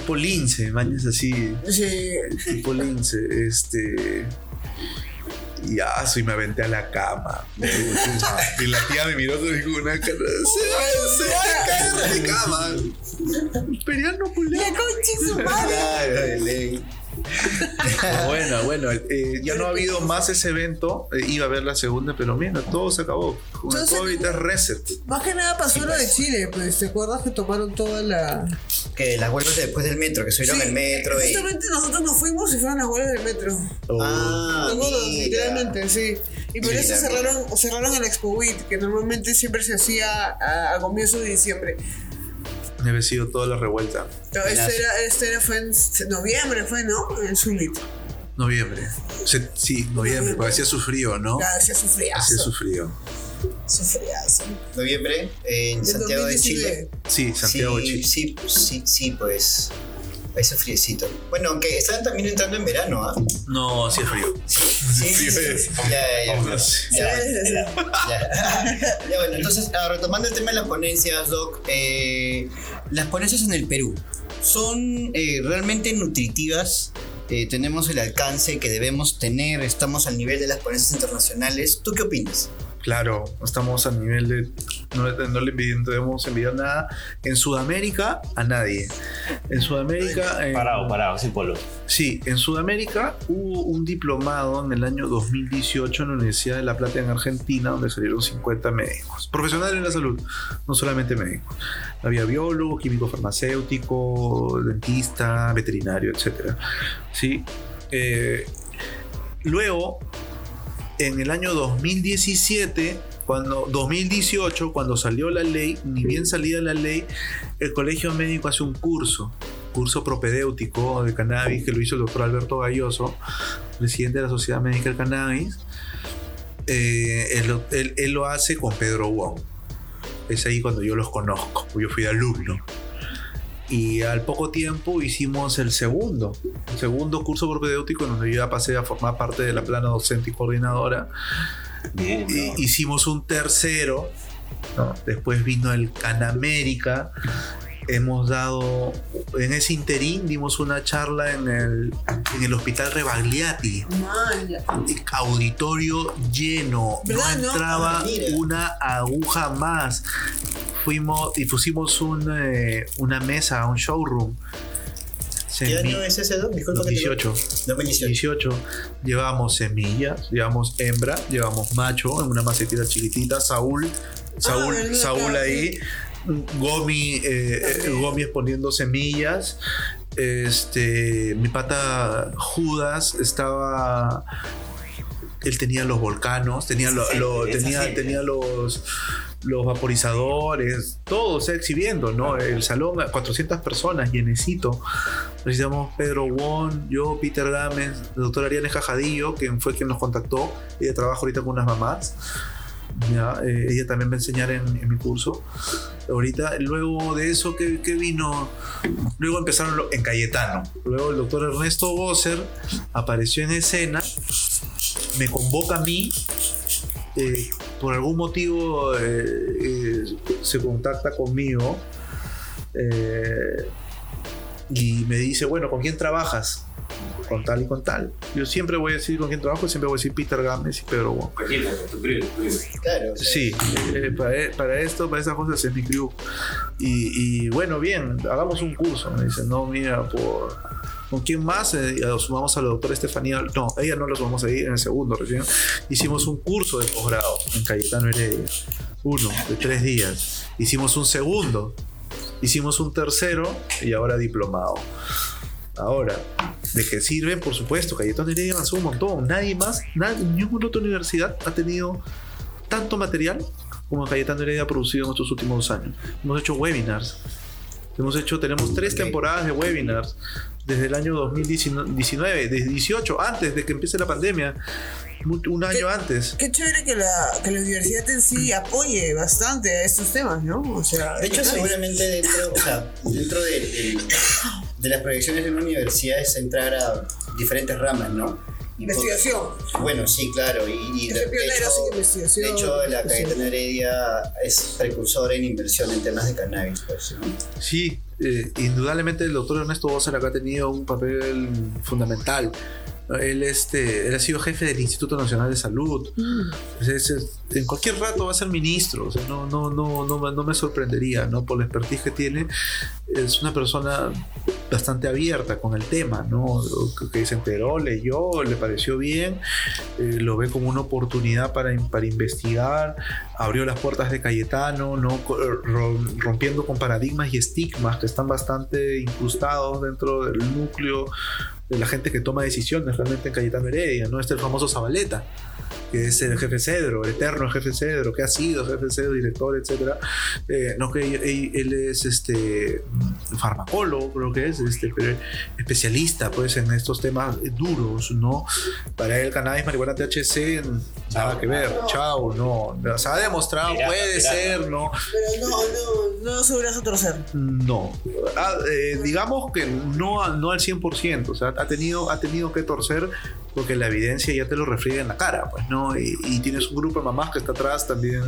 Tipo lince, mañas así. Sí. Tipo lince. Este. Y ya, y me aventé a la cama. Y la tía me miró con una cara. Se va, a caer de cama. Periano, culiao. La concha su madre. Bueno, bueno, eh, ya no ha habido más ese evento. Eh, iba a ver la segunda, pero mira, todo se acabó. Con el COVID es reset. Más que nada pasó lo de Chile, pues. ¿Te acuerdas que tomaron toda la. Que las vueltas después del metro, que subieron Sí, el metro y. Justamente nosotros nos fuimos y fueron las huelgas del metro. Ah, ¿Te acuerdas? mira. Literalmente, sí. Y por Mira, eso cerraron, cerraron el Expo Week, que normalmente siempre se hacía a, a comienzos de diciembre. Debe haber sido toda la revuelta. Pero este era, este era, fue en noviembre, fue, ¿no? En Summit. Noviembre. Se- sí, noviembre, porque hacía su frío, ¿no? Ya, hacía su friazo. Hacía su frío. Su friazo. Noviembre en Santiago de 2019. Chile. Sí, Santiago de Chile. sí, sí, sí, pues. Ese friecito. Bueno, aunque están también entrando en verano, ¿ah? No, hacía frío. Sí, sí, sí, sí, sí. Ya, ya, ya. Obvio. Ya, Sí, sí, sí. ya. Ya, bueno, entonces, ah, retomando el tema de las ponencias, Doc, eh, las ponencias en el Perú son eh, realmente nutritivas. Eh, tenemos el alcance que debemos tener, estamos al nivel de las ponencias internacionales. ¿Tú qué opinas? Claro, estamos a nivel de. No, no le debemos enviar nada. En Sudamérica, a nadie. En Sudamérica. en- Parado, parado, sin polvo. Sí, en Sudamérica hubo un diplomado en el año 2018 en la Universidad de La Plata en Argentina, donde salieron 50 médicos, profesionales en la salud, no solamente médicos. Había biólogo, químico farmacéutico, dentista, veterinario, etc. Sí. Eh, luego, en el año 2017, cuando 2018, cuando salió la ley, ni bien salida la ley, el colegio médico hace un curso, curso propedéutico de cannabis que lo hizo el doctor Alberto Galloso, presidente de la Sociedad Médica del Cannabis, eh, él, él- él lo hace con Pedro Wong. Es ahí cuando yo los conozco, yo fui alumno. Y al poco tiempo hicimos el segundo, el segundo curso propedéutico en donde yo ya pasé a formar parte de la plana docente y coordinadora. Bien, hicimos un tercero, ¿no? después vino el Canamérica. Hemos dado, en ese interín dimos una charla en el, en el hospital Rebagliati. Auditorio lleno, no entraba Ah, una aguja más. Fuimos y pusimos un, eh, una mesa, un showroom. ¿Qué año es ese, Doc? Disculpa que te- 18. 2018. 18. Llevamos semillas, llevamos hembra, llevamos macho en una macetita chiquitita, Saúl, Saúl, verdad, Saúl claro, ahí, Gomi, eh, eh, Gomi exponiendo semillas. Este, mi pata Judas estaba. Él tenía los volcanos, tenía, lo- lo- tenía, tenía los, los vaporizadores, todo, o sea, exhibiendo, ¿no? El salón, 400 personas, llenecito. Necesitamos Pedro Won, yo, Peter Gámez, la doctora Ariane Cajadillo, quien fue quien nos contactó. Ella trabaja ahorita con unas mamás. Eh, ella también va a enseñar en, en mi curso. Ahorita, luego de eso, ¿qué, vino? Luego empezaron en Cayetano. Luego el doctor Ernesto Bosser apareció en escena, me convoca a mí. eh, por algún motivo eh, se contacta conmigo y me dice, bueno, ¿con quién trabajas? Con tal y con tal. Yo siempre voy a decir con quién trabajo, siempre voy a decir Peter Gámez y Pedro Wong. Claro. Sí, eh, para, para esto, para esas cosas es mi crew. Y, y bueno, bien, hagamos un curso. Me dicen, no, mira, por. ¿Con quién más? Eh, lo sumamos a la doctora Estefanía. No, ella no lo sumamos ahí en el segundo recién. Hicimos un curso de posgrado en Cayetano Heredia. Uno, de tres días. Hicimos un segundo. Hicimos un tercero y ahora diplomado. Ahora, ¿de qué sirven? Por supuesto, Cayetano Heredia avanzó un montón. Nadie más, nadie, ninguna otra universidad ha tenido tanto material como Cayetano Heredia ha producido en estos últimos dos años. Hemos hecho webinars. Hemos hecho, tenemos tres temporadas de webinars desde el año 2019, desde 18, antes de que empiece la pandemia, un año antes. Qué chévere que la, que la universidad en sí apoye bastante a estos temas, ¿no? O sea, De hecho, seguramente dentro, o sea, dentro de, de- de las proyecciones de una universidad es entrar a diferentes ramas, ¿no? Investigación. Bueno, sí, claro. Y, y de, hecho, de hecho, la Sí. Cayetana Heredia es precursora en inversión en temas de cannabis, pues, ¿no? Sí, eh, indudablemente el doctor Ernesto Bosser acá ha tenido un papel fundamental. Él, este, él ha sido jefe del Instituto Nacional de Salud. Es- es- en cualquier rato va a ser ministro. O sea, no, no, no, no, me- no me sorprendería, ¿no? Por la expertise que tiene. Es una persona bastante abierta con el tema, ¿no? Que- se enteró, leyó, le pareció bien, eh, lo ve como una oportunidad para, para investigar, abrió las puertas de Cayetano, ¿no? Rom- rompiendo con paradigmas y estigmas que están bastante incrustados dentro del núcleo de la gente que toma decisiones realmente en Cayetano Heredia, ¿no? Este el famoso Zabaleta, que es el jefe Cedro, el eterno jefe Cedro, que ha sido jefe Cedro, director, etcétera. Eh, no, que él, él es este farmacólogo, creo que es, este, pero especialista pues en estos temas duros, ¿no? Para él cannabis, marihuana, THC, nada que ver, chao, no. Se ha demostrado, puede ser, ¿no? Pero no, no, no a torcer. No. Ah, eh, digamos que no, no al 100%. O sea, ha tenido, ha tenido que torcer porque la evidencia ya te lo refriega en la cara, pues, ¿no? Y, y tienes un grupo de mamás que está atrás también,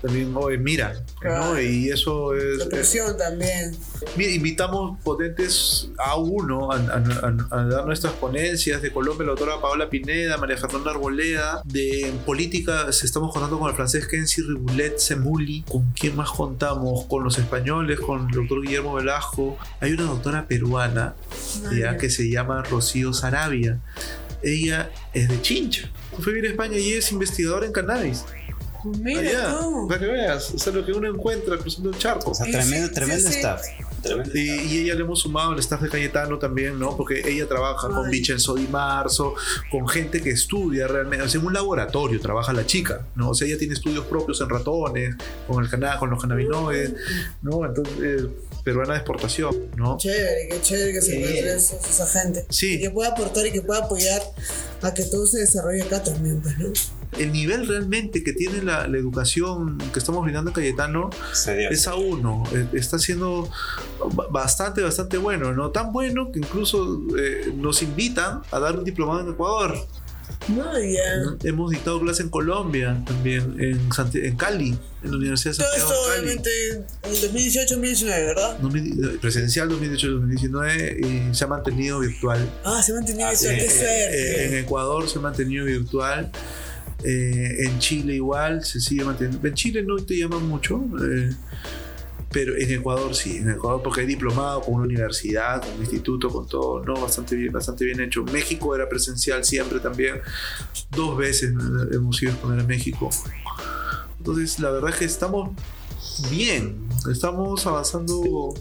también oye, mira, ¿no? Y eso es... La presión también. Invitamos potentes a uno a, a- a- a dar nuestras ponencias de Colombia, la doctora Paola Pineda, María Fernanda Arboleda, de política, estamos contando con el francés Kenzi Riboulet Semuli, ¿con quién más contamos? Con los españoles, con el doctor Guillermo Velasco, hay una doctora peruana ya, que se llama Rocío Sarabia, ella es de Chincha, fue a vivir a España y es investigadora en cannabis. Mira Allá, tú. para que veas, o sea, lo que uno encuentra cruzando el charco. O sea, tremendo, sí, tremendo sí, sí. staff. Tremendo Y, staff. y ella le hemos sumado el staff de Cayetano también, ¿no? Porque ella trabaja con Ay. Vincenzo Di Marzo, con gente que estudia realmente, o sea, en un laboratorio trabaja la chica, ¿no? O sea, ella tiene estudios propios en ratones, con el cana con los cannabinoides, ¿no? Entonces, eh, peruana de exportación, ¿no? Chévere, qué chévere que se Qué encuentre bien. esa, gente. Sí. Y que pueda aportar y que pueda apoyar a que todo se desarrolle acá también, pues, ¿no? el nivel realmente que tiene la, la educación que estamos brindando en Cayetano Sería. es a uno. Eh, Está siendo ba- bastante, bastante bueno, ¿no? Tan bueno que incluso eh, nos invitan a dar un diplomado en Ecuador. No, ya. Hemos dictado clase en Colombia también, en, Santi- en Cali, en la Universidad de Todo Santiago esto de Cali. obviamente en 2018-2019, ¿verdad? 2000 Presencial 2018-2019 y se ha mantenido virtual. Ah, se ha mantenido Eh, eso, qué eh, suerte. eh, en Ecuador se ha mantenido virtual. eh, en Chile igual se sigue manteniendo. En Chile no te llaman mucho. eh, pero en Ecuador sí, en Ecuador porque hay diplomado con una universidad, con un instituto, con todo, no, bastante bien, bastante bien hecho. México era presencial siempre también. Dos veces hemos ido a exponer a México. Entonces, la verdad es que estamos bien, estamos avanzando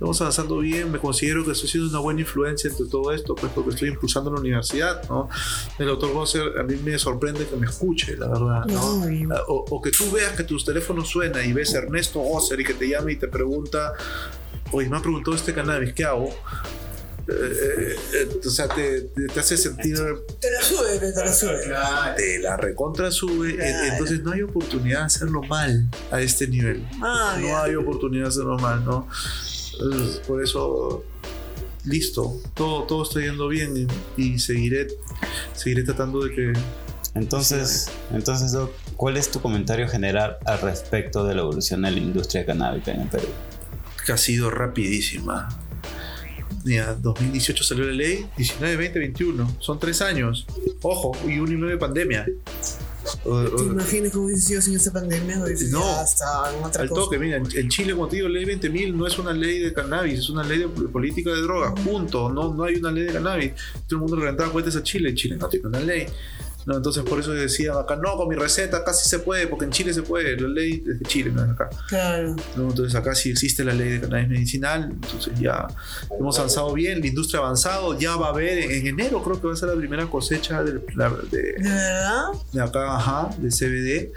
Estamos avanzando bien, me considero que estoy siendo una buena influencia entre todo esto, pues porque estoy impulsando la universidad, ¿no? El doctor Gosser a mí me sorprende que me escuche, la verdad, ¿no? No. O, o que tú veas que tu teléfono suena y ves a Ernesto Gosser y que te llame y te pregunta, oye, me ha preguntado este cannabis, ¿qué hago? Eh, eh, eh, o sea, te, te- te hace sentir Te la sube, te la sube. te la recontra sube, Claro. entonces no hay oportunidad de hacerlo mal a este nivel Ah, no ya. hay oportunidad de hacerlo mal, ¿no? Por eso, listo, todo, todo está yendo bien y, y seguiré, seguiré tratando de que... Entonces, entonces Doc, ¿cuál es tu comentario general al respecto de la evolución de la industria canábica en el Perú? que ha sido rapidísima. Mira, 2018 salió la ley, 19, 20, 21. Son tres años. Ojo, y un y de pandemia. ¿Te imaginas cómo hubiese sido sin esta pandemia? No. en otra al cosa. toque, mira, en en Chile, como te digo, ley 20.000 no es una ley de cannabis, es una ley de política de drogas, punto. No, no hay una ley de cannabis. Todo el mundo le rentaba cuentas a Chile, Chile no tiene una ley. No, entonces por eso decía acá, no, con mi receta casi se puede, porque en Chile se puede, la ley es de Chile, no es acá. Claro. ¿no? Entonces acá sí existe la ley de cannabis medicinal, entonces ya hemos avanzado bien, la industria ha avanzado, ya va a haber, en enero creo que va a ser la primera cosecha ¿De de, verdad? de acá, ajá, de CBD,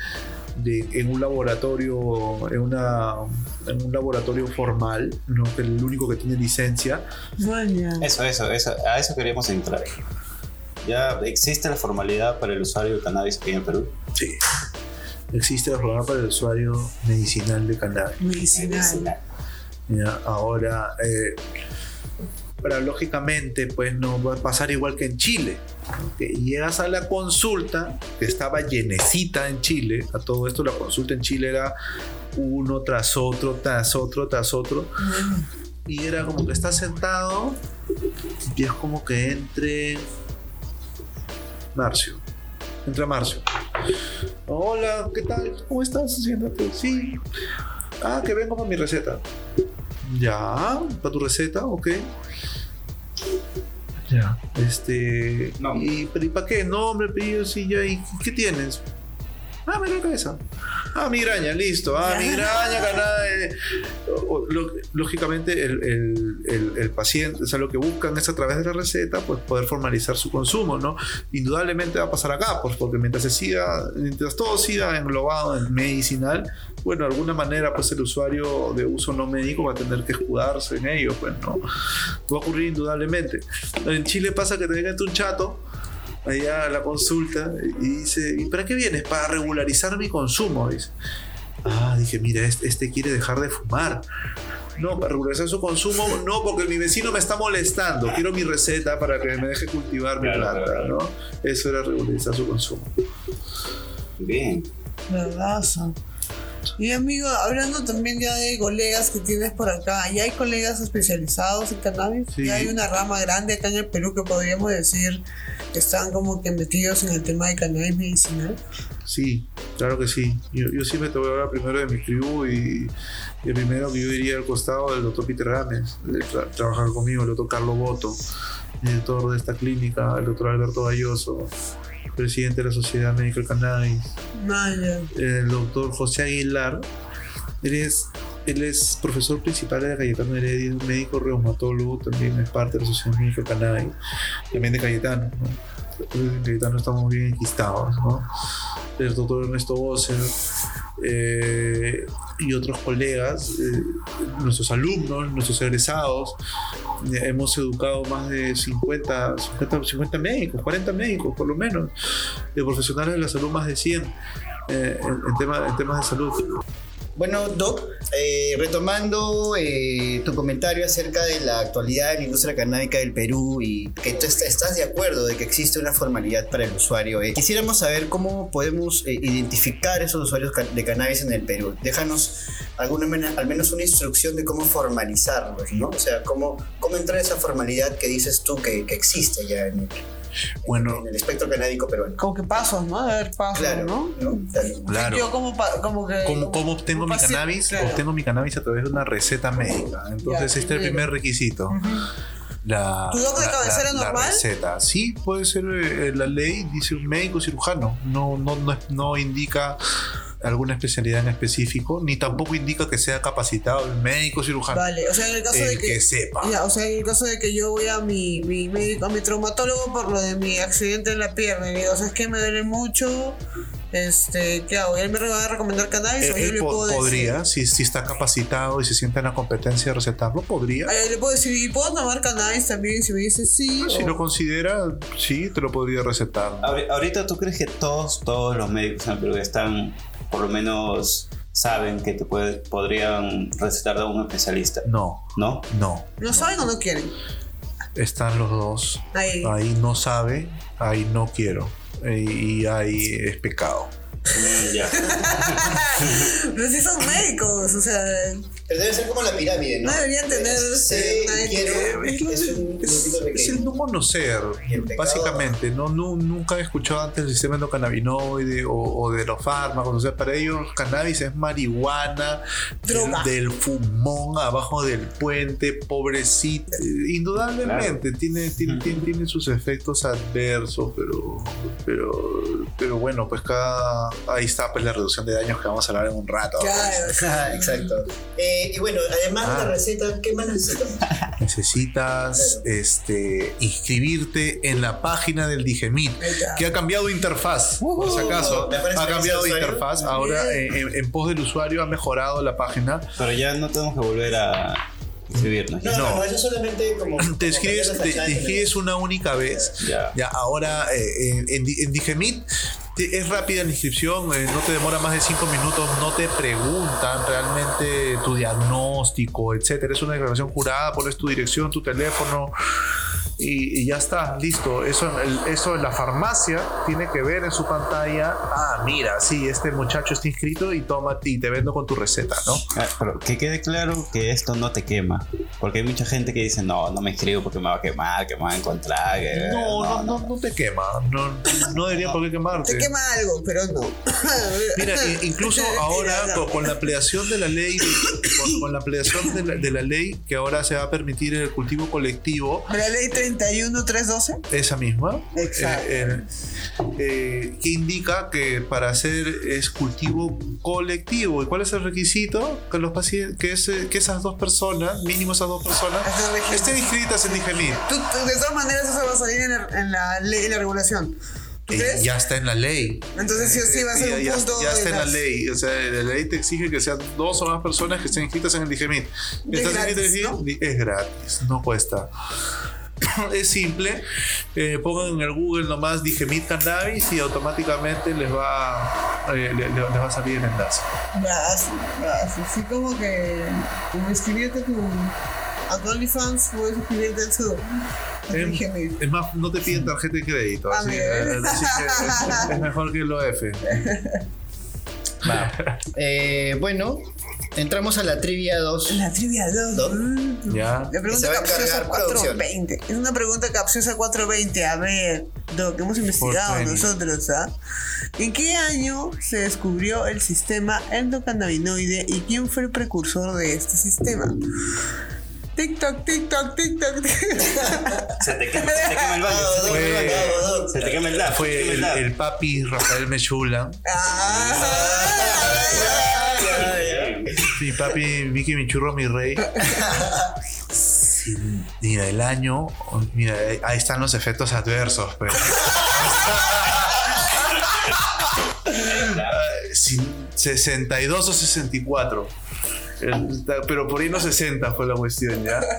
de, en un laboratorio, en, una, en un laboratorio formal, ¿no? el único que tiene licencia. Vaya. Eso, eso, eso, a eso queríamos entrar. ¿Ya existe la formalidad para el usuario de cannabis aquí en Perú? Sí. Existe la programa para el usuario medicinal de cannabis. Medicinal. Ya, ahora, eh, pero lógicamente, pues no va a pasar igual que en Chile. Que llegas a la consulta, que estaba llenecita en Chile, a todo esto la consulta en Chile era uno tras otro, tras otro, tras otro, y era como que estás sentado y es como que entre Marcio. Entra Marcio. Hola, ¿qué tal? ¿Cómo estás? Siéntate. Sí. Ah, que vengo con mi receta. Ya, para tu receta, ok. Ya. Este. No. ¿Y, pero ¿y para qué? Nombre, apellido, sí, ya. ¿Y qué tienes? Ah, me la cabeza. Ah, migraña, listo. Ah, migraña, ganada. lógicamente, el, el- el- el paciente, o sea, lo que buscan es a través de la receta, pues poder formalizar su consumo, ¿no? Indudablemente va a pasar acá, pues porque mientras se siga, mientras todo siga englobado en medicinal, bueno, de alguna manera, pues el usuario de uso no médico va a tener que escudarse en ello, pues, ¿no? Va a ocurrir indudablemente. En Chile pasa que te un chato allá a la consulta y dice, ¿y para qué vienes? Para regularizar mi consumo, dice. Ah, dije, mira, este, este quiere dejar de fumar. No, para regularizar su consumo, no, porque mi vecino me está molestando. Quiero mi receta para que me deje cultivar mi Claro, planta, claro, ¿no? Eso era regularizar su consumo. Bien. Verdazo. Y amigo, hablando también ya de colegas que tienes por acá, ¿ya hay colegas especializados en cannabis? Sí. ¿Ya hay una rama grande acá en el Perú que podríamos decir que están como que metidos en el tema de cannabis medicinal? Sí, claro que sí. Yo, yo siempre te voy a hablar primero de mi tribu y, y el primero que yo diría al costado del doctor Peter Rames, de tra- trabajar conmigo, el doctor Carlos Boto, director de esta clínica, el doctor Alberto Galloso, presidente de la Sociedad Médica del Cannabis, el doctor José Aguilar, él es, él es profesor principal de la Cayetano Heredia, es un médico reumatólogo, también es parte de la Sociedad Médica del Cannabis, también de Cayetano. en Cayetano estamos bien enquistados, ¿no? El doctor Ernesto Bosser, eh, y otros colegas, eh, nuestros alumnos, nuestros egresados. eh, hemos educado más de 50, 50, 50 médicos, 40 médicos por lo menos, de profesionales de la salud más de 100 eh, en, en en temas de salud. Bueno, Doc, eh, retomando eh, tu comentario acerca de la actualidad de la industria canábica del Perú y que tú est- estás de acuerdo de que existe una formalidad para el usuario, eh, quisiéramos saber cómo podemos eh, identificar esos usuarios de cannabis en el Perú. Déjanos alguna, al menos una instrucción de cómo formalizarlos, ¿no? O sea, cómo, cómo entrar esa formalidad que dices tú que, que existe ya en, Bueno, en el espectro canábico peruano. Como que pasos, ¿no? De haber pasos, Claro, ¿no? ¿no? Claro. Yo como, como que... ¿Cómo, cómo obtengo mi paciente, cannabis? claro. Obtengo mi cannabis a través de una receta médica. Entonces, Ya, este es el primer requisito. La, ¿Tu doc de cabecera la- la normal? receta. Sí, puede ser eh, la ley, dice un médico cirujano. No, no, no, no indica alguna especialidad en específico, ni tampoco indica que sea capacitado el médico cirujano. Vale, o sea, en el caso de que... que sepa. Ya, o sea, en el caso de que yo voy a mi, mi médico, a mi traumatólogo por lo de mi accidente en la pierna y digo, ¿sabes qué? Me duele mucho, este, ¿qué hago? ¿Y él me va a recomendar cannabis o Él- yo él le po- puedo decir? podría, si, si está capacitado y se siente en la competencia de recetarlo, podría. Ay, le puedo decir, ¿y puedo tomar cannabis también? Si me dice sí. Si o- lo considera, sí, te lo podría recetar. Ahori- Ahorita tú crees que todos, todos los médicos en el Perú están, por lo menos, saben que te puede- podrían recetar de un especialista, No, ¿no? no. ¿No saben o no quieren? Están los dos. Ahí. Ahí no sabe, ahí no quiero. Y ahí es pecado. Mm, ya. Pero si son médicos, o sea, Pero debe ser como la pirámide, ¿no? No deberían tener, Sí, quiero. Es, Es un es el no conocer, básicamente. No, Nu- nunca he escuchado antes el sistema endocannabinoide o, o de los fármacos. O sea, para ellos cannabis es marihuana Droga. del, del fumón abajo del puente, pobrecito. Indudablemente tiene, tiene, tiene, tiene sus efectos adversos, pero, pero, pero bueno, pues cada. Ahí está pues la reducción de daños que vamos a hablar en un rato. claro. Exacto. Eh, y bueno, además de Ah. la receta, ¿qué más necesitamos? Necesitas este, inscribirte en la página del Digemit, que ha cambiado interfaz, por si acaso. ¿Mejor Ha cambiado de interfaz. Ahora, eh, en, en pos del usuario, ha mejorado la página. Pero ya no tenemos que volver a No, no, No. no, eso solamente como. Te como cambiar te, te una única vez. Ya. Ya, ahora eh, en, en Di- en Digemit es rápida la inscripción, eh, no te demora más de 5 minutos, no te preguntan realmente tu diagnóstico, etcétera. Es una declaración jurada, pones tu dirección, tu teléfono y, y ya está, listo. Eso, el- eso en la farmacia tiene que ver en su pantalla. Ah, mira, sí, este muchacho está inscrito y toma y te vendo con tu receta, ¿no? Ah, Pero que quede claro que esto no te quema. Porque hay mucha gente que dice, no, no me inscribo porque me va a quemar, que me va a encontrar. que- No, no, no, no te quema, no, no debería por qué quemarte. Te quema algo, pero no. Mira, incluso ahora con, con la ampliación de la ley, con, con la ampliación de la, de la ley que ahora se va a permitir el cultivo colectivo, La ley 31312. esa misma, Exacto. eh, eh, eh, que indica que para hacer es cultivo colectivo. ¿Y cuál es el requisito? Que los pacientes, que, ese- que esas dos personas, mínimo esas dos personas, Estén registradas. estén inscritas en tú- de todas maneras, eso va a salir en la, en la ley, en la regulación. ¿Tú Eh, crees? ya está en la ley. Entonces, sí o sí va a ser ya, un ya- punto. ya está en la ley. O sea, la ley te exige que sean dos o más personas que estén inscritas en el Digemit. Y es ¿Estás inscrito en el Digemit? Es gratis, no cuesta. Es simple, eh, pongan en el Google nomás Digemit Cannabis y automáticamente les va, eh, le- le- les va a salir el enlace. Vas, vas, así como que como inscribirte a tu OnlyFans, puedes inscribirte en su tu Em. Es más, no te piden tarjeta de crédito, así, eh, así que es, es mejor que lo F. Va. Eh, bueno, entramos a la trivia 2. La trivia 2. ¿Dos? Ya. La pregunta se va a capciosa encargar producción. 420. Es una pregunta capciosa 420. A ver, lo que hemos investigado 420. nosotros, ¿ah? ¿En qué año se descubrió el sistema endocannabinoide y quién fue el precursor de este sistema? TikTok, TikTok, TikTok. Se te quema, se te quema el baño. se te Fue- quema el baño. Se te quema el lado. Fue el, el papi Rafael Mechula. Mi papi, Vicky, mi churro, mi rey. Sí, mira, el año. Mira, ahí están los efectos adversos. Pues. Si, 62 o 64. Pero por ahí no 60 fue la cuestión, ¿ya?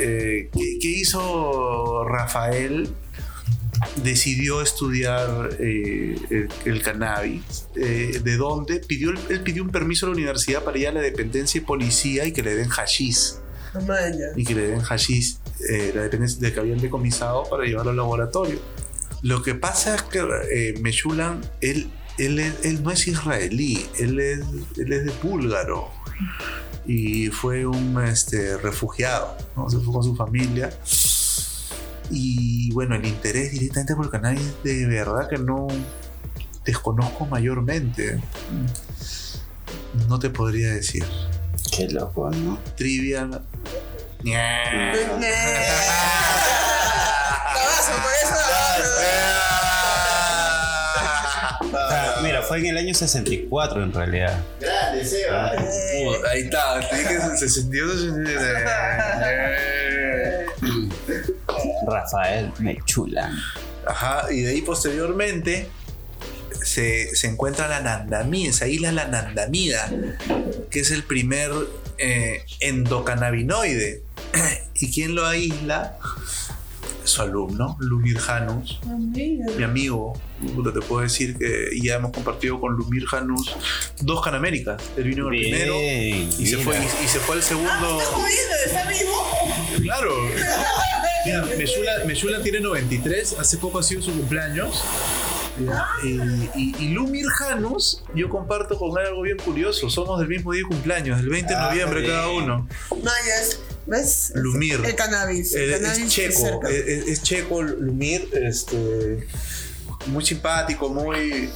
Eh, ¿qué, qué hizo Rafael? Decidió estudiar eh, el, el cannabis. Eh, ¿De dónde? Pidió, él pidió un permiso a la universidad para ir a la dependencia de policía y que le den hashish. Amaya. Y que le den hashish, eh, la dependencia de que habían decomisado para llevarlo al laboratorio. Lo que pasa es que Meshulam, él, él, es- él no es israelí, él es, él es de búlgaro. Y fue un este, refugiado, ¿no? se fue con su familia. Y bueno, el interés directamente por el cannabis de verdad que no desconozco mayormente. No te podría decir. Qué loco, ¿no? Trivia. fue en el año 64 en realidad. Grande, Seba. Uh, Ahí está, te dije 62, 63. Rafael Mechula. Ajá, y de ahí posteriormente se, se encuentra la Nandamida, esa isla la Nandamida, que es el primer eh, endocannabinoide. ¿Y quién lo aísla? Su alumno, Lumir Janus, mi amigo. Puta, te puedo decir que ya hemos compartido con Lumir Janus dos Canaméricas. Él vino el Bien, primero y se, fue, y, y se fue el segundo. ¿Está vivo? Claro. Mira, Meshulam tiene 93, hace poco ha sido su cumpleaños. Ya, Y, y, y Lumir Janus, yo comparto con él algo bien curioso. Somos del mismo día de cumpleaños, el 20 de Ah, noviembre cada uno. Mayas. ¿Ves? Lumir. El cannabis. El Eh, cannabis es checo, es, es- es checo Lumir, este, muy simpático, muy,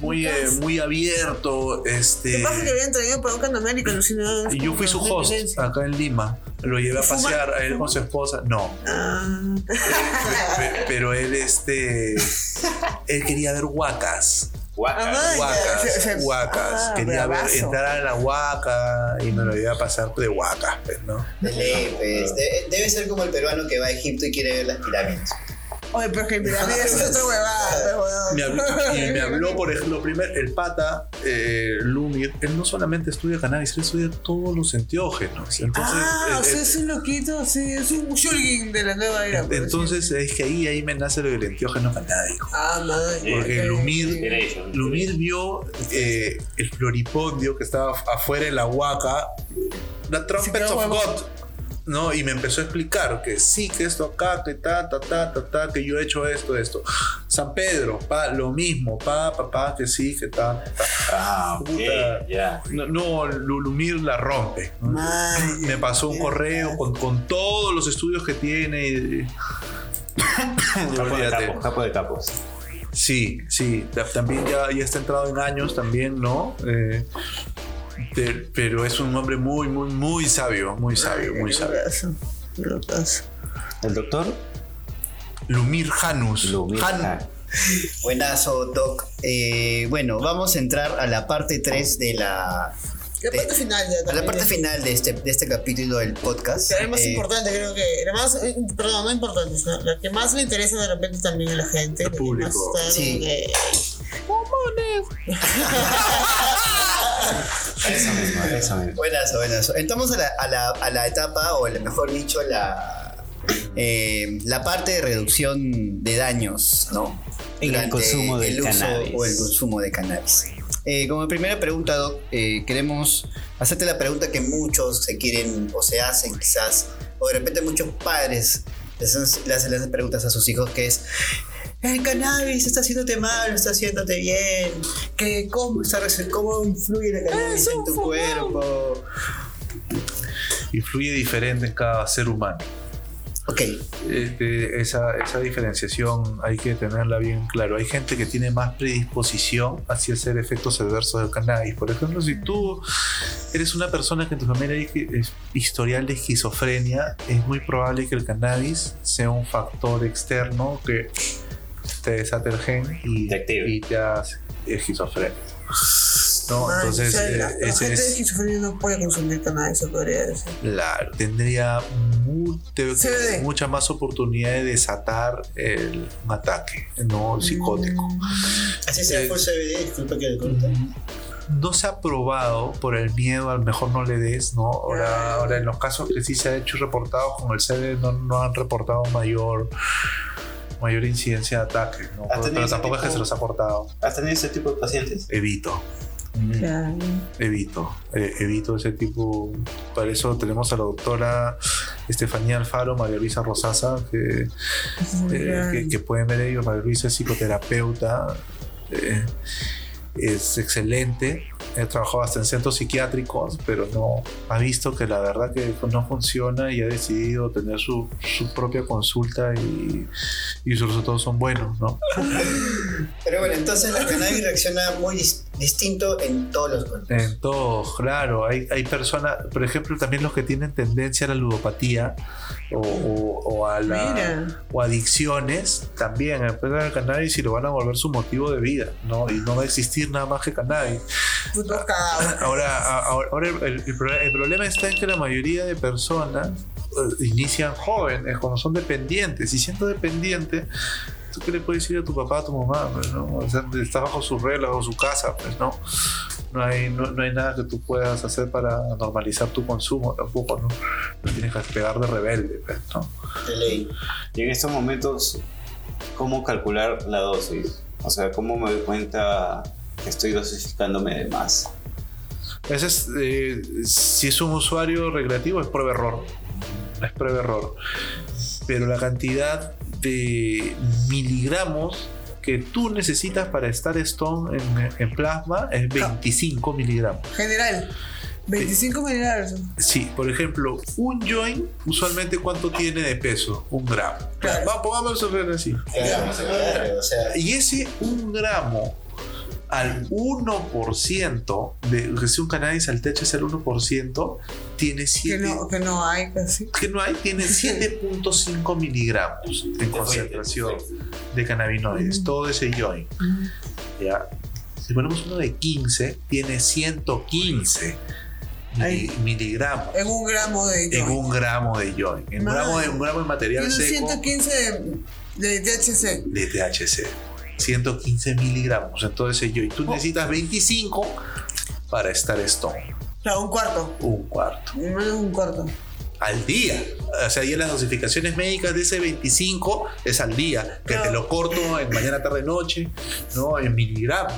muy, eh, muy abierto. ¿Qué Este, pasa que habían traído para un Canamérica? alucinado? y yo fui su host acá en Lima. Lo llevé a pasear a él con su esposa. No, Ah, Pe- pero él este él quería ver huacas Guaca. Amá. Ah, huacas huacas ah, quería ver entrar a la huaca y me lo iba a pasar de huacas pues, ¿no? De ley, pues. De- debe ser como el peruano que va a Egipto y quiere ver las pirámides. Oye, pero es que pirámides es otra huevada, me habló, y me habló por ejemplo primero el pata eh, Lumir él no solamente estudia cannabis él estudia todos los enteógenos entonces Ah, eh, o sea, es un loquito, sí, es un shulgin de la nueva era. por entonces es que ahí ahí me nace lo del enteógeno canábico. Ah, man. porque Lumir sí. Lumir vio eh, el floripondio que estaba afuera en la huaca, la Trumpets of. God. ¿No? Y me empezó a explicar que sí, que esto acá, que ta, ta, ta, ta, ta, que yo he hecho esto, esto. San Pedro, pa, lo mismo, pa, pa, pa, que sí, que ta, ta. Ah, ok, Puta. ya. No, no, Lu- Lumir la rompe. ¿no? Man, Me pasó un correo con, con todos los estudios que tiene. y- Capo de capos, capo de capos. Sí, sí, ta- también ya, ya está entrado en años también, ¿no? Eh, pe- pero es un hombre muy, muy, muy sabio, muy sabio, muy sabio. ¿El doctor? Lumir Janus. Lumir Han- Janus. Buenazo, Doc. Eh, bueno, vamos a entrar a la parte 3 de la. La de- parte final ya a la parte final de este, de este capítulo del podcast. Que es más Eh, importante, creo que. La más, eh, perdón, no importante, sino la que más le interesa de repente también a la gente. Que público. más Sí. que- Eso mismo, eso mismo. Buenazo, buenazo. Entramos a la, a la, a la etapa, o mejor dicho, la, eh, la parte de reducción de daños, ¿no? En el consumo el uso cannabis. O el consumo de cannabis. Eh, como primera pregunta, Doc, eh, queremos hacerte la pregunta que muchos se quieren o se hacen quizás, o de repente muchos padres les hacen, le hacen las preguntas a sus hijos que es, el cannabis está haciéndote mal, está haciéndote bien, que cómo, está, cómo influye el cannabis en tu cuerpo. Influye diferente en cada ser humano. Ok, Este, esa, esa diferenciación hay que tenerla bien claro. Hay gente que tiene más predisposición hacia hacer efectos adversos del cannabis. Por ejemplo, si tú eres una persona que en tu familia hay historial de esquizofrenia, es muy probable que el cannabis sea un factor externo que te el gen y Te active. y te hace esquizofrenia. ¿no? Man, Entonces, o sea, la, eh, la ese gente de es, esquizofrenia no puede consumir cannabis, se podría decir. Claro, tendría mu- te- CBD. mucha más oportunidad de desatar el, un ataque, no psicótico. Mm. así sea por CBD, disculpa que le corte. no se ha probado por el miedo, a lo mejor no le des, ¿no? Ahora, ahora en los casos que sí se ha hecho reportados con el CD no, no han reportado mayor mayor incidencia de ataques, ¿no? ¿Has Pero, tampoco es que se los ha cortado. ¿Has tenido ese tipo de pacientes? Evito. Claro. Evito, eh, evito ese tipo. Para eso tenemos a la doctora Estefanía Alfaro, María Luisa Rosasa, que, eh, que, que pueden ver ellos. María Luisa es psicoterapeuta, eh, es excelente. He trabajado hasta en centros psiquiátricos, pero no ha visto que la verdad que no funciona y ha decidido tener su, su propia consulta y, y sus resultados son buenos, ¿no? Pero bueno, entonces la cannabis reacciona muy dis- distinto en todos los cuerpos. En todos, claro. Hay, hay personas, por ejemplo, también los que tienen tendencia a la ludopatía o, o- o a la, o adicciones, también empiezan el cannabis y lo van a volver su motivo de vida, ¿no? Y no va a existir nada más que cannabis. Cagado. Ahora, ahora, ahora el, el- el pro- el problema está en que la mayoría de personas eh, inician jóvenes, cuando son dependientes, y siendo dependiente, ¿tú qué le puedes decir a tu papá, a tu mamá? Pues, ¿no? O sea, estás bajo su regla, bajo su casa, pues no. No hay, no, no hay nada que tú puedas hacer para normalizar tu consumo tampoco, ¿no? No tienes que pegar de rebelde, pues, ¿no? De ley. Y en estos momentos, ¿cómo calcular la dosis? O sea, ¿cómo me doy cuenta que estoy dosificándome de más? Ese es, eh, si es un usuario recreativo, es prueba error. Es prueba error. Pero la cantidad de miligramos que tú necesitas para estar stone en, en plasma es 25 miligramos. General. 25 miligramos. Sí, por ejemplo, un joint, usualmente, ¿cuánto tiene de peso? Un gramo. Claro. Va, pongamos eso así. Claro, claro, o sea, Y ese un gramo al 1% de que si un cannabis al techo es el 1%, tiene Que 7 no, que no hay casi. que no hay, tiene 7.5 miligramos en concentración de cannabinoides, todo ese joint. ¿ya? Si ponemos uno de 15, tiene 115 mili- Ay. miligramos En un gramo de. en un gramo de joint. En un gramo de, un gramo de material seco 115 de, de THC. de THC. 115 miligramos en todo ese joint. Tú necesitas 25 para estar stone. Claro, un cuarto. Un cuarto. Un cuarto. al día. O sea, ya las dosificaciones médicas de ese 25 es al día, que te lo corto en mañana, tarde, noche, ¿no? En miligramos.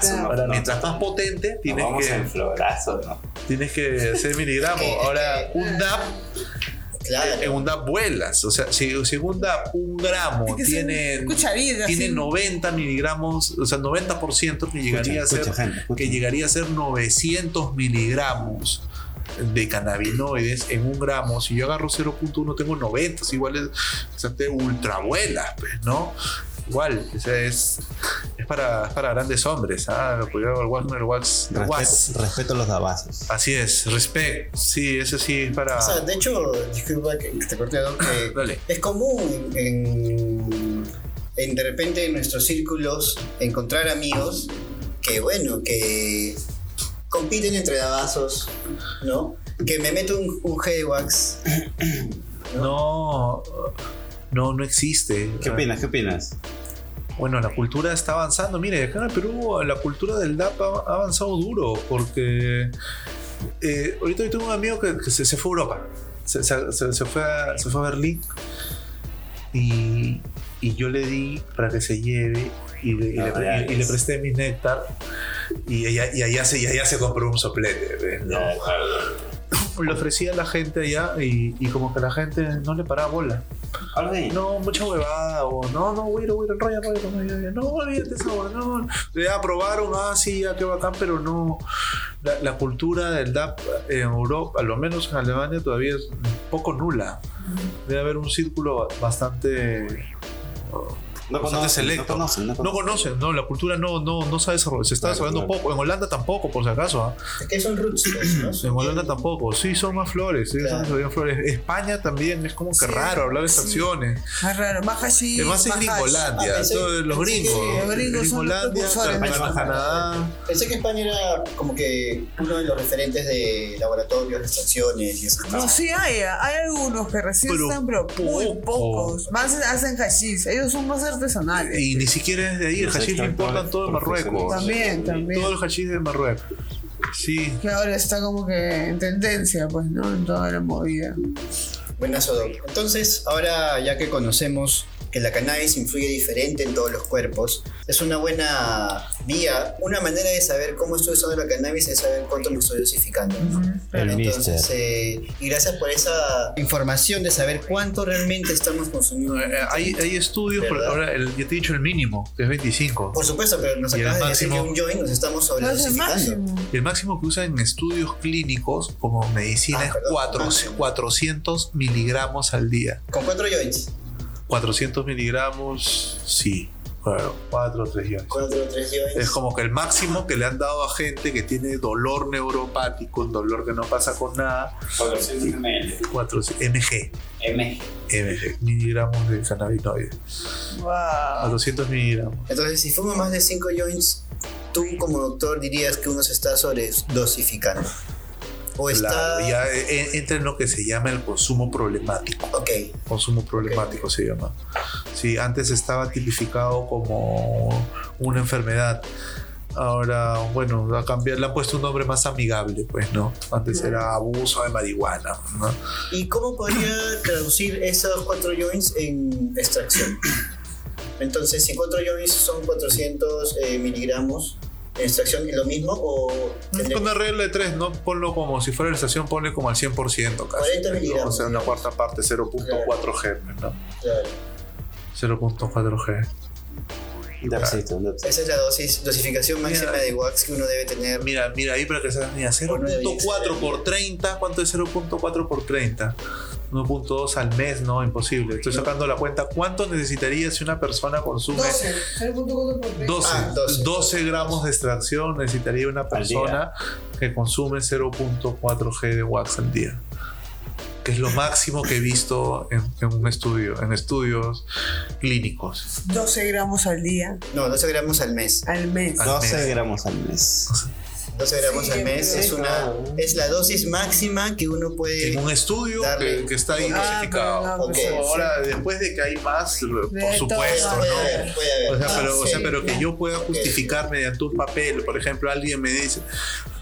Claro. Ahora, mientras más potente, tienes vamos que, en florazo, ¿no? tienes que hacer miligramos. Ahora, un DAP, claro. en un DAP vuelas. O sea, si, si un gramo, Es que tiene, tiene sí. 90 miligramos, o sea, 90% que llegaría, Escucha, a ser, escucha, gente, escucha. que llegaría a ser 900 miligramos de cannabinoides en un gramo. Si yo agarro 0.1 tengo 90, es igual es, o sea, te ultravuelas, pues, ¿no? Igual, o sea, es, es, para, es para grandes hombres, ¿ah? Cuidado, el wax, no el wax, el wax. Respeto, respeto a los dabazos. Así es, respect. Sí, eso sí es para. O sea, de hecho, disculpa que te corté, que Dale. es común en, en de repente en nuestros círculos encontrar amigos que, bueno, que compiten entre dabazos, ¿no? Que me meto un, un G-Wax. No, no, no existe. ¿Qué opinas? ¿Qué opinas? Bueno, la cultura está avanzando. Mire, acá en el Perú la cultura del DAP ha avanzado duro porque eh, ahorita yo tengo un amigo que, que se, se fue a Europa. Se, se- se- fue, a, se fue a Berlín y, y yo le di para que se lleve y le, y le- Ah, y- y le presté mi néctar y, allá, y, allá se, y allá se compró un soplete. ¿no? Le ofrecía a la gente allá y como que la gente no le paraba bola. No, mucha huevada, o no, no, güey, güey, enrolla, enrolla, no, olvídate esa huevada, no. Ya probaron, ah, sí, ya qué bacán, pero no. La, cultura del DAP en Europa, a lo menos en Alemania, todavía es un poco nula. Debe haber un círculo bastante. No bastante conocen, selecto. no conocen, no No conocen, no, la cultura no, no, no se ha desarrollado, se está Claro, desarrollando claro. poco. En Holanda tampoco, por si acaso. ¿ah? Es que son roots, ¿no? En Holanda tampoco, sí, son más flores, sí, Claro. son más flores. España también es como que Sí, raro hablar de sí. acciones. Más raro, más hashish. Es más en. Gringolandia, Ah, los gringos. los gringos Gringolandia, Canadá, eso. Pensé que España era como que uno de los referentes de laboratorios, de estaciones y esas No, sí hay, hay algunos que recién Pero están, pero muy poco. pocos. Más hacen hashish. Ellos son más artesanales. Y ni siquiera es de ahí, el hachís lo importan todo de Marruecos. También, también. Todo el hachís de Marruecos. Sí. Que ahora está como que en tendencia, pues, ¿no? En toda la movida. Buenazo, Doc. Entonces, ahora ya que conocemos que la cannabis influye diferente en todos los cuerpos, es una buena vía, una manera de saber cómo estoy usando la cannabis es saber cuánto me estoy dosificando. El Entonces, eh, y gracias por esa información de saber cuánto realmente estamos consumiendo. Eh, Hay, hay estudios, pero ¿Verdad? ahora el- yo te he dicho el mínimo, que es 25. Por supuesto, pero nos el acabas de decir que un joint nos estamos No es el sobredosificando. máximo. Y el máximo que usan en estudios clínicos como medicina Ah, es perdón, cuatro- máximo. 400 miligramos al día. Con cuatro joints. 400 miligramos, sí. Bueno, 4 o 3 millones. Cuatro o tres joints. Es como que el máximo que le han dado a gente que tiene dolor neuropático, un dolor que no pasa con nada, 400 ml. 4, mg, MG. mg, miligramos de cannabinoides. Wow. 400 miligramos. Entonces, si fuma más de 5 joints, tú como doctor dirías que uno se está sobredosificando. O está... La- ya eh, entra en lo que se llama el consumo problemático. Ok, Consumo problemático se llama. Sí, antes estaba tipificado como una enfermedad. Ahora, bueno, a cambiar, le han puesto un nombre más amigable, pues, ¿no? Antes era abuso de marihuana, ¿no? ¿y cómo podría traducir esos 4 joints en extracción? Entonces, si 4 joints son 400 eh, miligramos extracción, ¿es lo mismo o una regla de tres, ¿no? Ponlo como si fuera la estación, ponle como al 100% casi. 40 ¿no? miligramos, O sea, una cuarta parte, 0.4 G, ¿no? Claro. 0.4 Esa es la dosis, dosificación máxima Mira. de wax que uno debe tener. Mira, mira ahí para que se hagan mira, 0.4 por 30, ¿cuánto es 0.4 por 30? 1.2 al mes, no, imposible. Estoy sacando la cuenta. ¿Cuánto necesitaría si una persona consume 12. 0.4 por 3. 12, Ah, 12. 12 gramos de extracción? Necesitaría una persona que consume 0.4 G de wax al día. Que es lo máximo que he visto en, en un estudio, en estudios clínicos. 12 gramos al día, No, 12 gramos al mes. al mes. Al 12 mes. gramos al mes. 12 gramos Sí, al mes sí, es, una, es la dosis máxima que uno puede. En un estudio que, que está ahí Ah, dosificado. pero no, Ok. pues, sí. Ahora, después de que hay más, por De supuesto, todo, puede ¿no? haber, puede haber. O sea, pero, o sea, Sí. pero que yo pueda justificar mediante un papel, por ejemplo, alguien me dice,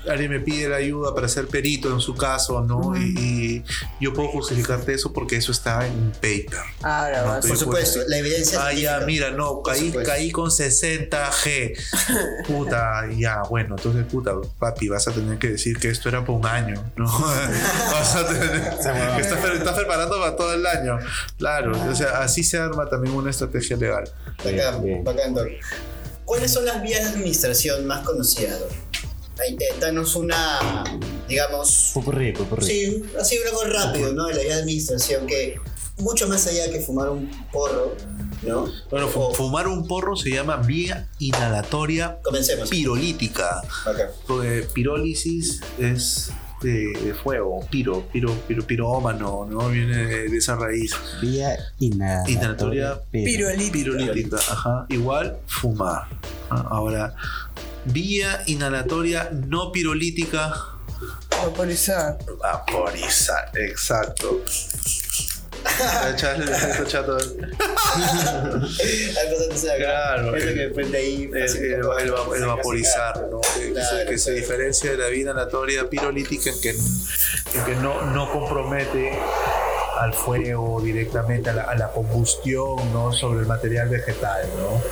alguien me pide la ayuda para ser perito en su caso, ¿no? Y, y yo puedo justificarte eso porque eso está en un paper. Ahora No. Por supuesto, puedo- la evidencia. Ah, ya, mira, no, caí, caí con 60 G. Puta, ya, bueno, entonces, puta, papi, vas a tener que decir que esto era por un año, ¿no? vas a tener que estás, pre- estás preparando para todo el año. Claro, o sea, así se arma también una estrategia legal. Bacán, bacán, Doc. ¿Cuáles son las vías de administración más conocidas, Doc? Ahí, danos una, digamos, Pupurrí, pupurrí. sí, así algo rápido, ¿no? De la vía de administración que mucho más allá que fumar un porro, ¿no? Bueno, O- fumar un porro se llama vía inhalatoria Comencemos. pirolítica. Bacán. Porque pirólisis es de, de fuego, piro, piro, piro, pirómano, ¿no? Viene de, de esa raíz. Vía inhalatoria. Inhalatoria Pirolítica. pirolítica, ajá. Igual fumar. Ah, Ahora, vía inhalatoria no pirolítica, Vaporizar. vaporizar, exacto. El efecto chato. Algo antes de acá. Claro, Eso el- que prende ahí. El, así el- como- el va- el vaporizar, ¿no? que, Claro, se, que se claro. diferencia de la vida inhalatoria pirolítica en que, en que no, no compromete al fuego directamente, a la, a la combustión ¿no? sobre el material vegetal. ¿no?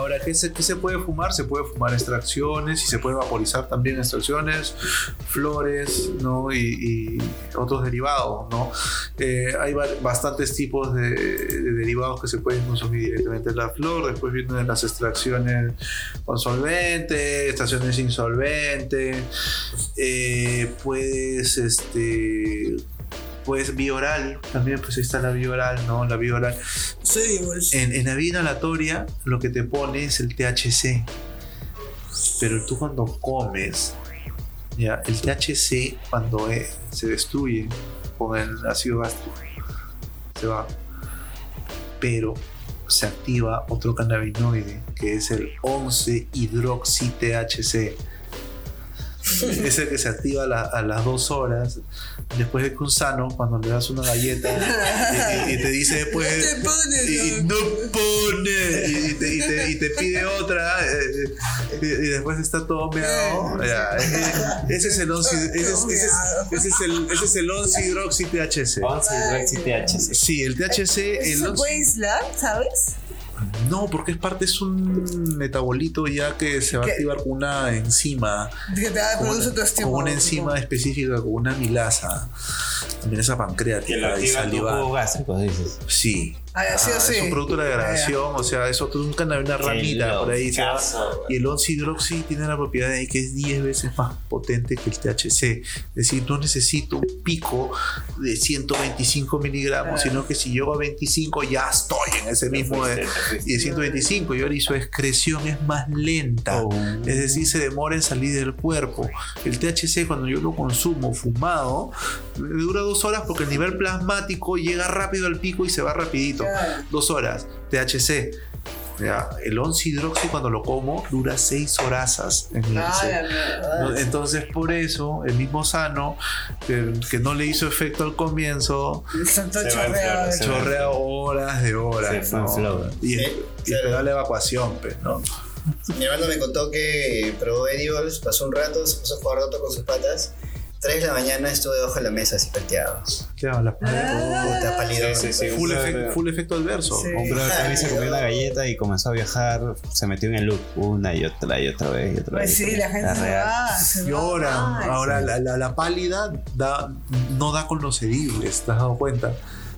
Ahora, ¿qué se, ¿qué se puede fumar? Se puede fumar extracciones y se puede vaporizar también extracciones, flores ¿no? y, otros derivados. ¿no? Eh, hay ba- bastantes tipos de, de derivados que se pueden consumir directamente en la flor. Después vienen las extracciones con solvente, extracciones sin solvente. Eh, puedes, este, puedes vía oral, también pues ahí está la vía oral, ¿no? La vía oral. Seguimos. En, en la vía inhalatoria lo que te pone es el THC. Pero tú cuando comes, ya, el THC cuando eh, se destruye con el ácido gástrico, se va. Pero se activa otro cannabinoide que es el 11 hidroxi THC. es el que se activa a, la- a las dos horas. Después de que un sano, cuando le das una galleta y, y- y te dice después. No te pones, y, y no pone. Y, y te, y te- y te pide otra. eh, y, y después está todo meado. ya, eh, ese es el 11. Ese es, ese es- ese es el, ese es el 11 hidroxi THC. 11 hidroxi-THC. Sí, el THC. El ¿Se 11 puede aislar, sabes? No, porque es parte, es un metabolito ya que se va a activar con una enzima. Que te Con produce una, tu con estímulo. una enzima específica, con una amilasa. Amilasa Que lo pancreática y activa tu salival. jugo gástrico, dices. Sí. Ah, sí, sí. Es un producto de la Ah, degradación, o sea, es otro, un cannabis, una ramita por ahí. Y el 11 hidroxi tiene la propiedad de que es 10 veces más potente que el THC. Es decir, no necesito un pico de 125 miligramos, sino que si llego a 25 ya estoy en ese mismo. de- y de 125 y ahora y su excreción es más lenta. Oh. Es decir, se demora en salir del cuerpo. El THC cuando yo lo consumo fumado, dura dos horas porque el nivel plasmático llega rápido al pico y se va rapidito. Dos horas. THC. Ya, el 11 hidroxi cuando lo como dura 6 horazas en. Ah. Entonces, por eso, el mismo sano, que, que no le hizo efecto al comienzo, en chorrea horas de horas. ¿no? Y, Sí, y la evacuación, pues, ¿no? Mi hermano me contó que probó Edibles, pasó un rato, se puso a jugar rato con sus patas. 3 de la mañana estuve debajo de la mesa así perteado. ¿Qué habla? Puta, pálido. Sí, sí, sí. Full, un efec- brother- full efecto adverso. Brother también se comió una galleta y comenzó a viajar, se metió en el loop una y otra y otra vez y otra Pues vez. sí, la gente se va. Se va. Lloran. Ay, Ahora, sí. la, la- la pálida da, no da con los edibles, ¿te has dado cuenta?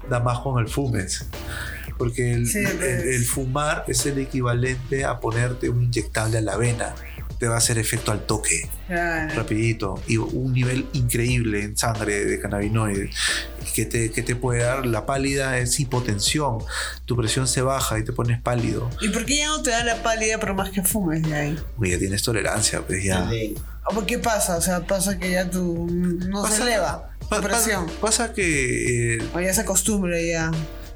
Da más con el fumes. Porque el, Sí, el- pues. el fumar es el equivalente a ponerte un inyectable a la vena. Te va a hacer efecto al toque, Claro. rapidito, y un nivel increíble en sangre de cannabinoides. Que te, que te puede dar la pálida es hipotensión. Tu presión se baja y te pones pálido. ¿Y por qué ya no te da la pálida por más que fumes de ahí? Uy, ya tienes tolerancia, pues ya. Sí. ¿O por qué pasa? O sea, pasa que ya tu no se Pasa- eleva Pa- tu pa- presión. pasa que eh, O ya se acostumbra ya.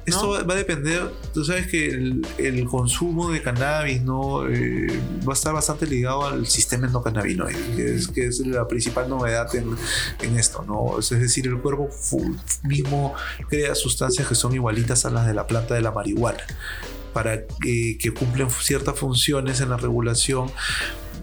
Esto va- a depender, tú sabes que el, consumo de cannabis no Eh, va a estar bastante ligado al sistema endocannabinoide, que es, la principal novedad en, en esto, ¿no? Es decir, el cuerpo mismo crea sustancias que son igualitas a las de la planta de la marihuana para que, que cumplen ciertas funciones en la regulación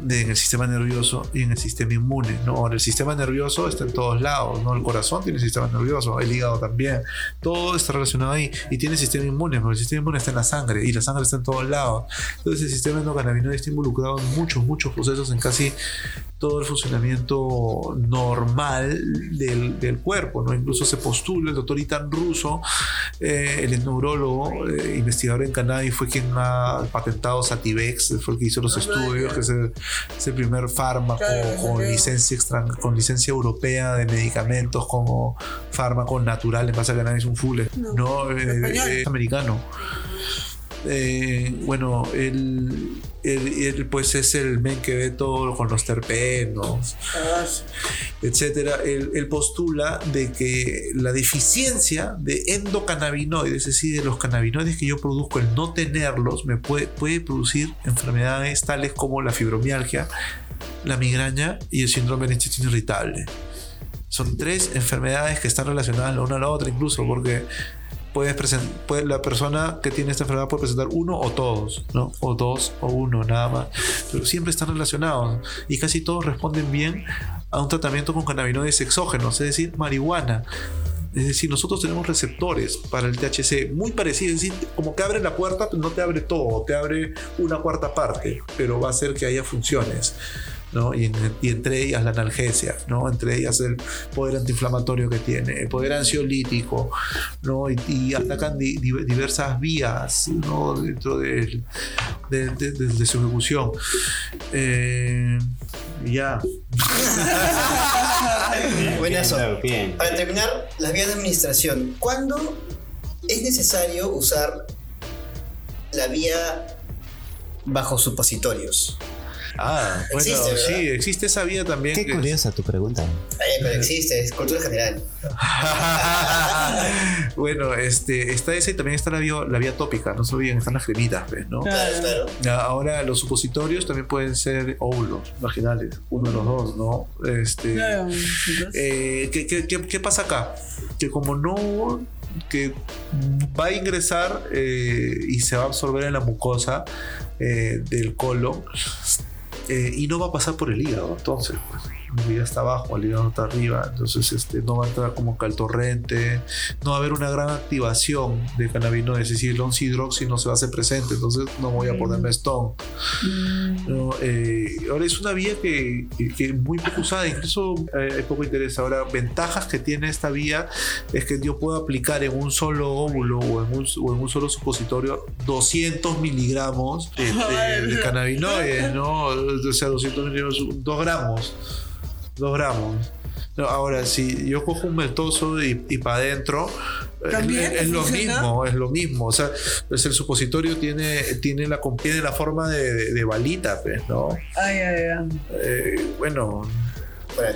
de- en el sistema nervioso y en el sistema inmune. ¿no? El sistema nervioso está en todos lados, ¿no? El corazón tiene sistema nervioso, el hígado también. Todo está relacionado ahí y tiene sistema inmune, porque el sistema inmune está en la sangre y la sangre está en todos lados. Entonces, el sistema endocannabinoide está involucrado en muchos, muchos procesos, en casi todo el funcionamiento normal del, del cuerpo, ¿no? Incluso se postula, el doctor Itan Russo, eh, el neurólogo, eh, investigador en cannabis, fue quien ha patentado Sativex, fue el que hizo los estudios, que es el, es el primer fármaco Claro, con licencia, extran- con licencia europea de medicamentos como fármaco natural en base a cannabis, un full, ¿no? Eh, eh, americano. Eh, bueno, él, él- él, pues es el men que ve todo con los terpenos, etcétera. Él, él postula de que la deficiencia de endocannabinoides, es decir, de los cannabinoides que yo produzco, el no tenerlos, me puede, puede producir enfermedades tales como la fibromialgia, la migraña y el síndrome del intestino irritable. Son tres enfermedades que están relacionadas la una a la otra, incluso porque puedes presen- puede, la persona que tiene esta enfermedad puede presentar uno o todos, ¿no? O dos o uno, nada más. Pero siempre están relacionados y casi todos responden bien a un tratamiento con cannabinoides exógenos, es decir, marihuana. Es decir, nosotros tenemos receptores para el THC muy parecidos, es decir, como que abre la puerta, no te abre todo, te abre una cuarta parte, pero va a hacer que haya funciones. ¿No? Y, en- y entre ellas la analgesia, ¿no? entre ellas el poder antiinflamatorio que tiene, el poder ansiolítico, ¿no? y, y atacan di- di- diversas vías ¿no? dentro de, de- de- de su ejecución. Eh, ya, Buenazo. Bien, bien. Para terminar, las vías de administración. ¿Cuándo es necesario usar la vía bajo supositorios? Ah, bueno, sí, existe esa vía también. Qué que- curiosa tu pregunta. Eh, pero existe, es cultura general. bueno, este, está esa y también está la vía, la vía tópica, no se olviden, están las cremitas, ¿ves? ¿no? Claro, claro. Ahora, los supositorios también pueden ser óvulos vaginales, uno de los dos, ¿no? Este, Claro, eh, ¿qué, qué, qué- qué pasa acá? Que como no que va a ingresar eh, y se va a absorber en la mucosa eh, del colon eh, y no va a pasar por el hígado, entonces pues, el hígado está abajo, el hígado está arriba, entonces este, no va a entrar como que al torrente, no va a haber una gran activación de cannabinoides, es decir, el 11 hidroxi no se va a hacer presente, entonces no voy a ponerme stone. ¿no? Eh, ahora es una vía que, que- que muy poco usada, incluso eh, hay poco interés. Ahora, ventajas que tiene esta vía es que yo puedo aplicar en un solo óvulo o en un, o en un solo supositorio 200 miligramos de, de- de cannabinoides, ¿no? O sea, 200 miligramos, 2 gramos. 2 gramos. No, ahora, si yo cojo un meltoso y, y para adentro, eh, ¿También es, es lo mismo, es lo mismo. O sea, pues el supositorio tiene, tiene, la, tiene la forma de, de- de balita, pues, ¿no? Ay, ay, ay. Eh, bueno, Para.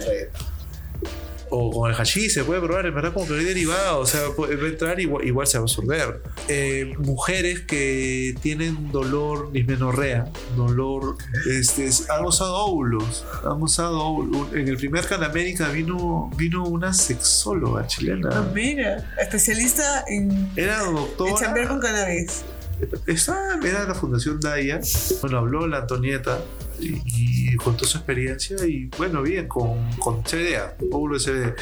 O con el hashish se puede probar, en verdad, como que hay derivado, o sea, puede entrar igual, igual se va a absorber. Eh, mujeres que tienen dolor, dismenorrea, dolor, este, han usado óvulos, han usado óvulos. En el primer Canamérica vino, vino una sexóloga Ah, chilena. mira, especialista en, Era en doctora. chambear con cannabis. Esa era la Fundación Daya. Bueno, habló la Antonieta y, y contó su experiencia. Y bueno, bien, con, con CBDA, óvulo de CBD.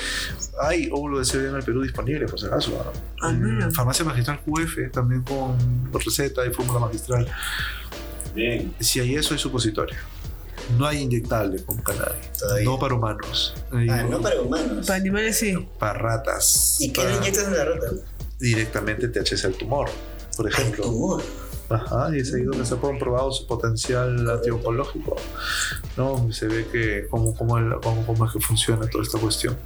Hay óvulo de CBD en el Perú disponible, por si acaso. ¿no? Ah. Farmacia Magistral QF, también con receta y fórmula magistral. Bien. Si hay eso, hay supositorio. No hay inyectable con cannabis. Todavía. No para humanos. Ah, no para humanos. Para animales sí. para ratas. ¿Y qué le inyectas en la rata? Directamente THC al tumor, por Al ejemplo. tumor. Ajá, y es ahí donde se ha comprobado su potencial antioncológico. ¿no? Se ve que cómo, cómo, el- cómo, cómo es que funciona toda esta cuestión.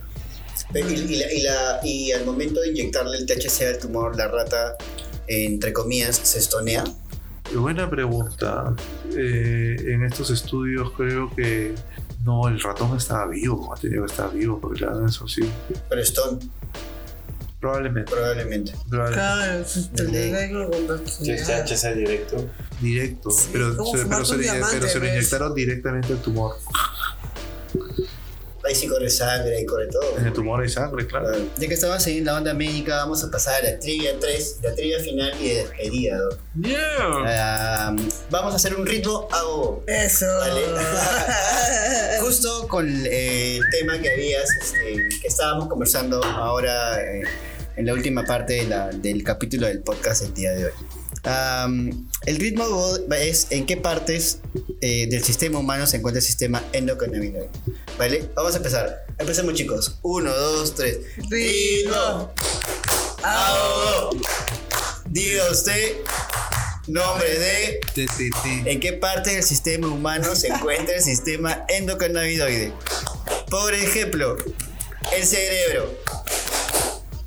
Y, y la- y la- y al momento de inyectarle el THC al tumor, la rata, entre comillas, se estonea. Y buena pregunta. Eh, en estos estudios creo que no, el ratón estaba vivo, ha tenido que estar vivo, porque verdad eso sí. Pero stone, Probablemente. probablemente. probablemente Claro, te le da algo con Si es THC directo. directo. Sí, pero, se, pero, se, diamante, pero se lo inyectaron directamente al tumor. Ahí sí corre sangre, ahí corre todo. El tumor hay sangre, claro. Ya que estamos en la onda médica, vamos a pasar a la trivia 3, la trivia final y de despedida. Yeah. Ah, vamos a hacer un ritmo a gogo. Eso. Vale. Justo con eh, el tema que habías, este, que estábamos conversando ahora eh, en la última parte de la- del capítulo del podcast el día de hoy. Am, el ritmo es en qué partes eh, del sistema humano se encuentra el sistema endocannabinoide. ¿Vale? Vamos a empezar. Empecemos chicos. Uno, dos, tres. Ritmo. Ao. Diga usted nombre de. ¿En qué parte del sistema humano se encuentra el sistema endocannabinoide? Por ejemplo, el cerebro.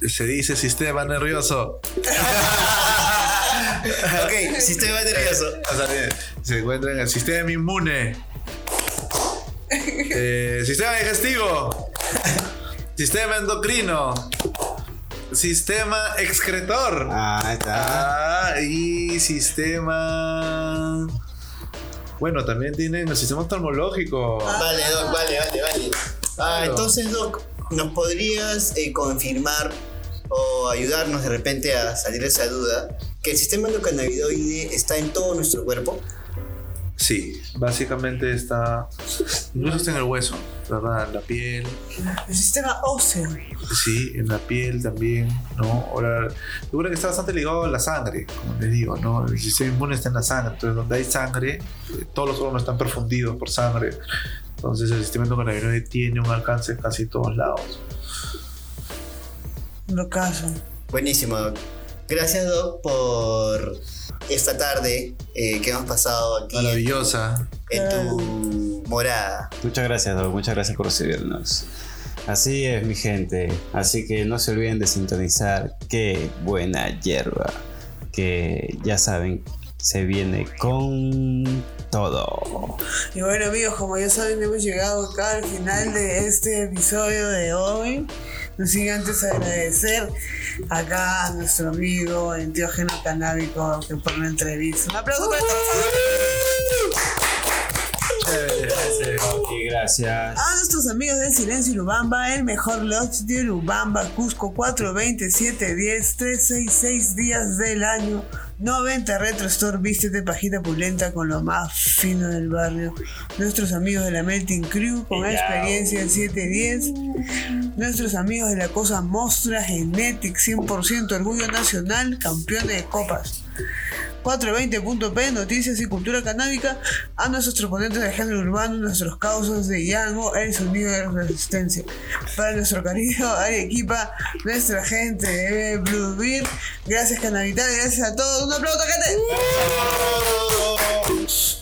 Se dice sistema nervioso. Ok, sistema nervioso. O sea, bien, se encuentra en el sistema inmune, eh, sistema digestivo, sistema endocrino, sistema excretor Ah, ahí está. ah, y sistema. Bueno, también tienen el sistema oftalmológico. Vale, Doc, vale, vale, vale. Ah, Claro. entonces, Doc, ¿nos podrías eh, confirmar o ayudarnos de repente a salir de esa duda que el sistema endocannabinoide está en todo nuestro cuerpo? Sí, básicamente está. Incluso está en el hueso, ¿verdad? En la piel, El sistema óseo. Sí, en la piel también, ¿no? Ahora, yo creo que está bastante ligado a la sangre, como les digo, ¿no? El sistema inmune está en la sangre, entonces donde hay sangre, eh, todos los órganos están perfundidos por sangre, entonces el sistema endocannabinoide tiene un alcance en casi todos lados. Lo caso. Buenísimo, Doc. Gracias, Doc, por esta tarde eh, que hemos pasado aquí en, Maravillosa. en tu morada. Muchas gracias, Doc. Muchas gracias por recibirnos. Así es, mi gente. Así que no se olviden de sintonizar. Qué buena hierba. Que ya saben, se viene con todo. Y bueno amigos, como ya saben, hemos llegado acá al final de este episodio de hoy. No sin antes agradecer acá a nuestro amigo enteógeno canábico que por la entrevista. Un aplauso para Ok, gracias. A nuestros amigos de Silencio Lubamba, el mejor lodge de Lubamba, Cusco 427 10 366 días del año. 90 Retro Store, vístete pajita pulenta con lo más fino del barrio. Nuestros amigos de la Melting Crew con experiencia en 710. Nuestros amigos de la cosa Mostra Genetic 100% orgullo nacional, campeones de copas. 420.p, noticias y cultura canábica, a nuestros proponentes de género urbano, nuestros causas de Yango, el sonido de resistencia. Para nuestro querido Arequipa, nuestra gente de Blue Beer, gracias Canavital, gracias a todos, un aplauso gente.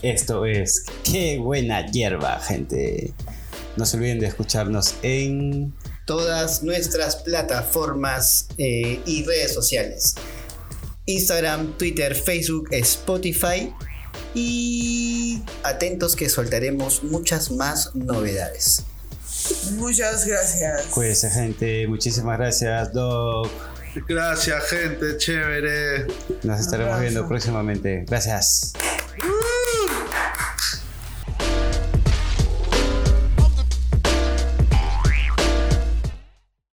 Esto es Qué buena hierba, gente. No se olviden de escucharnos en Todas nuestras plataformas eh, y redes sociales. Instagram, Twitter, Facebook, Spotify. Y atentos que soltaremos muchas más novedades. Muchas gracias. Cuídense, gente. Muchísimas gracias, Doc. Gracias, gente, chévere. Nos estaremos viendo próximamente. Gracias.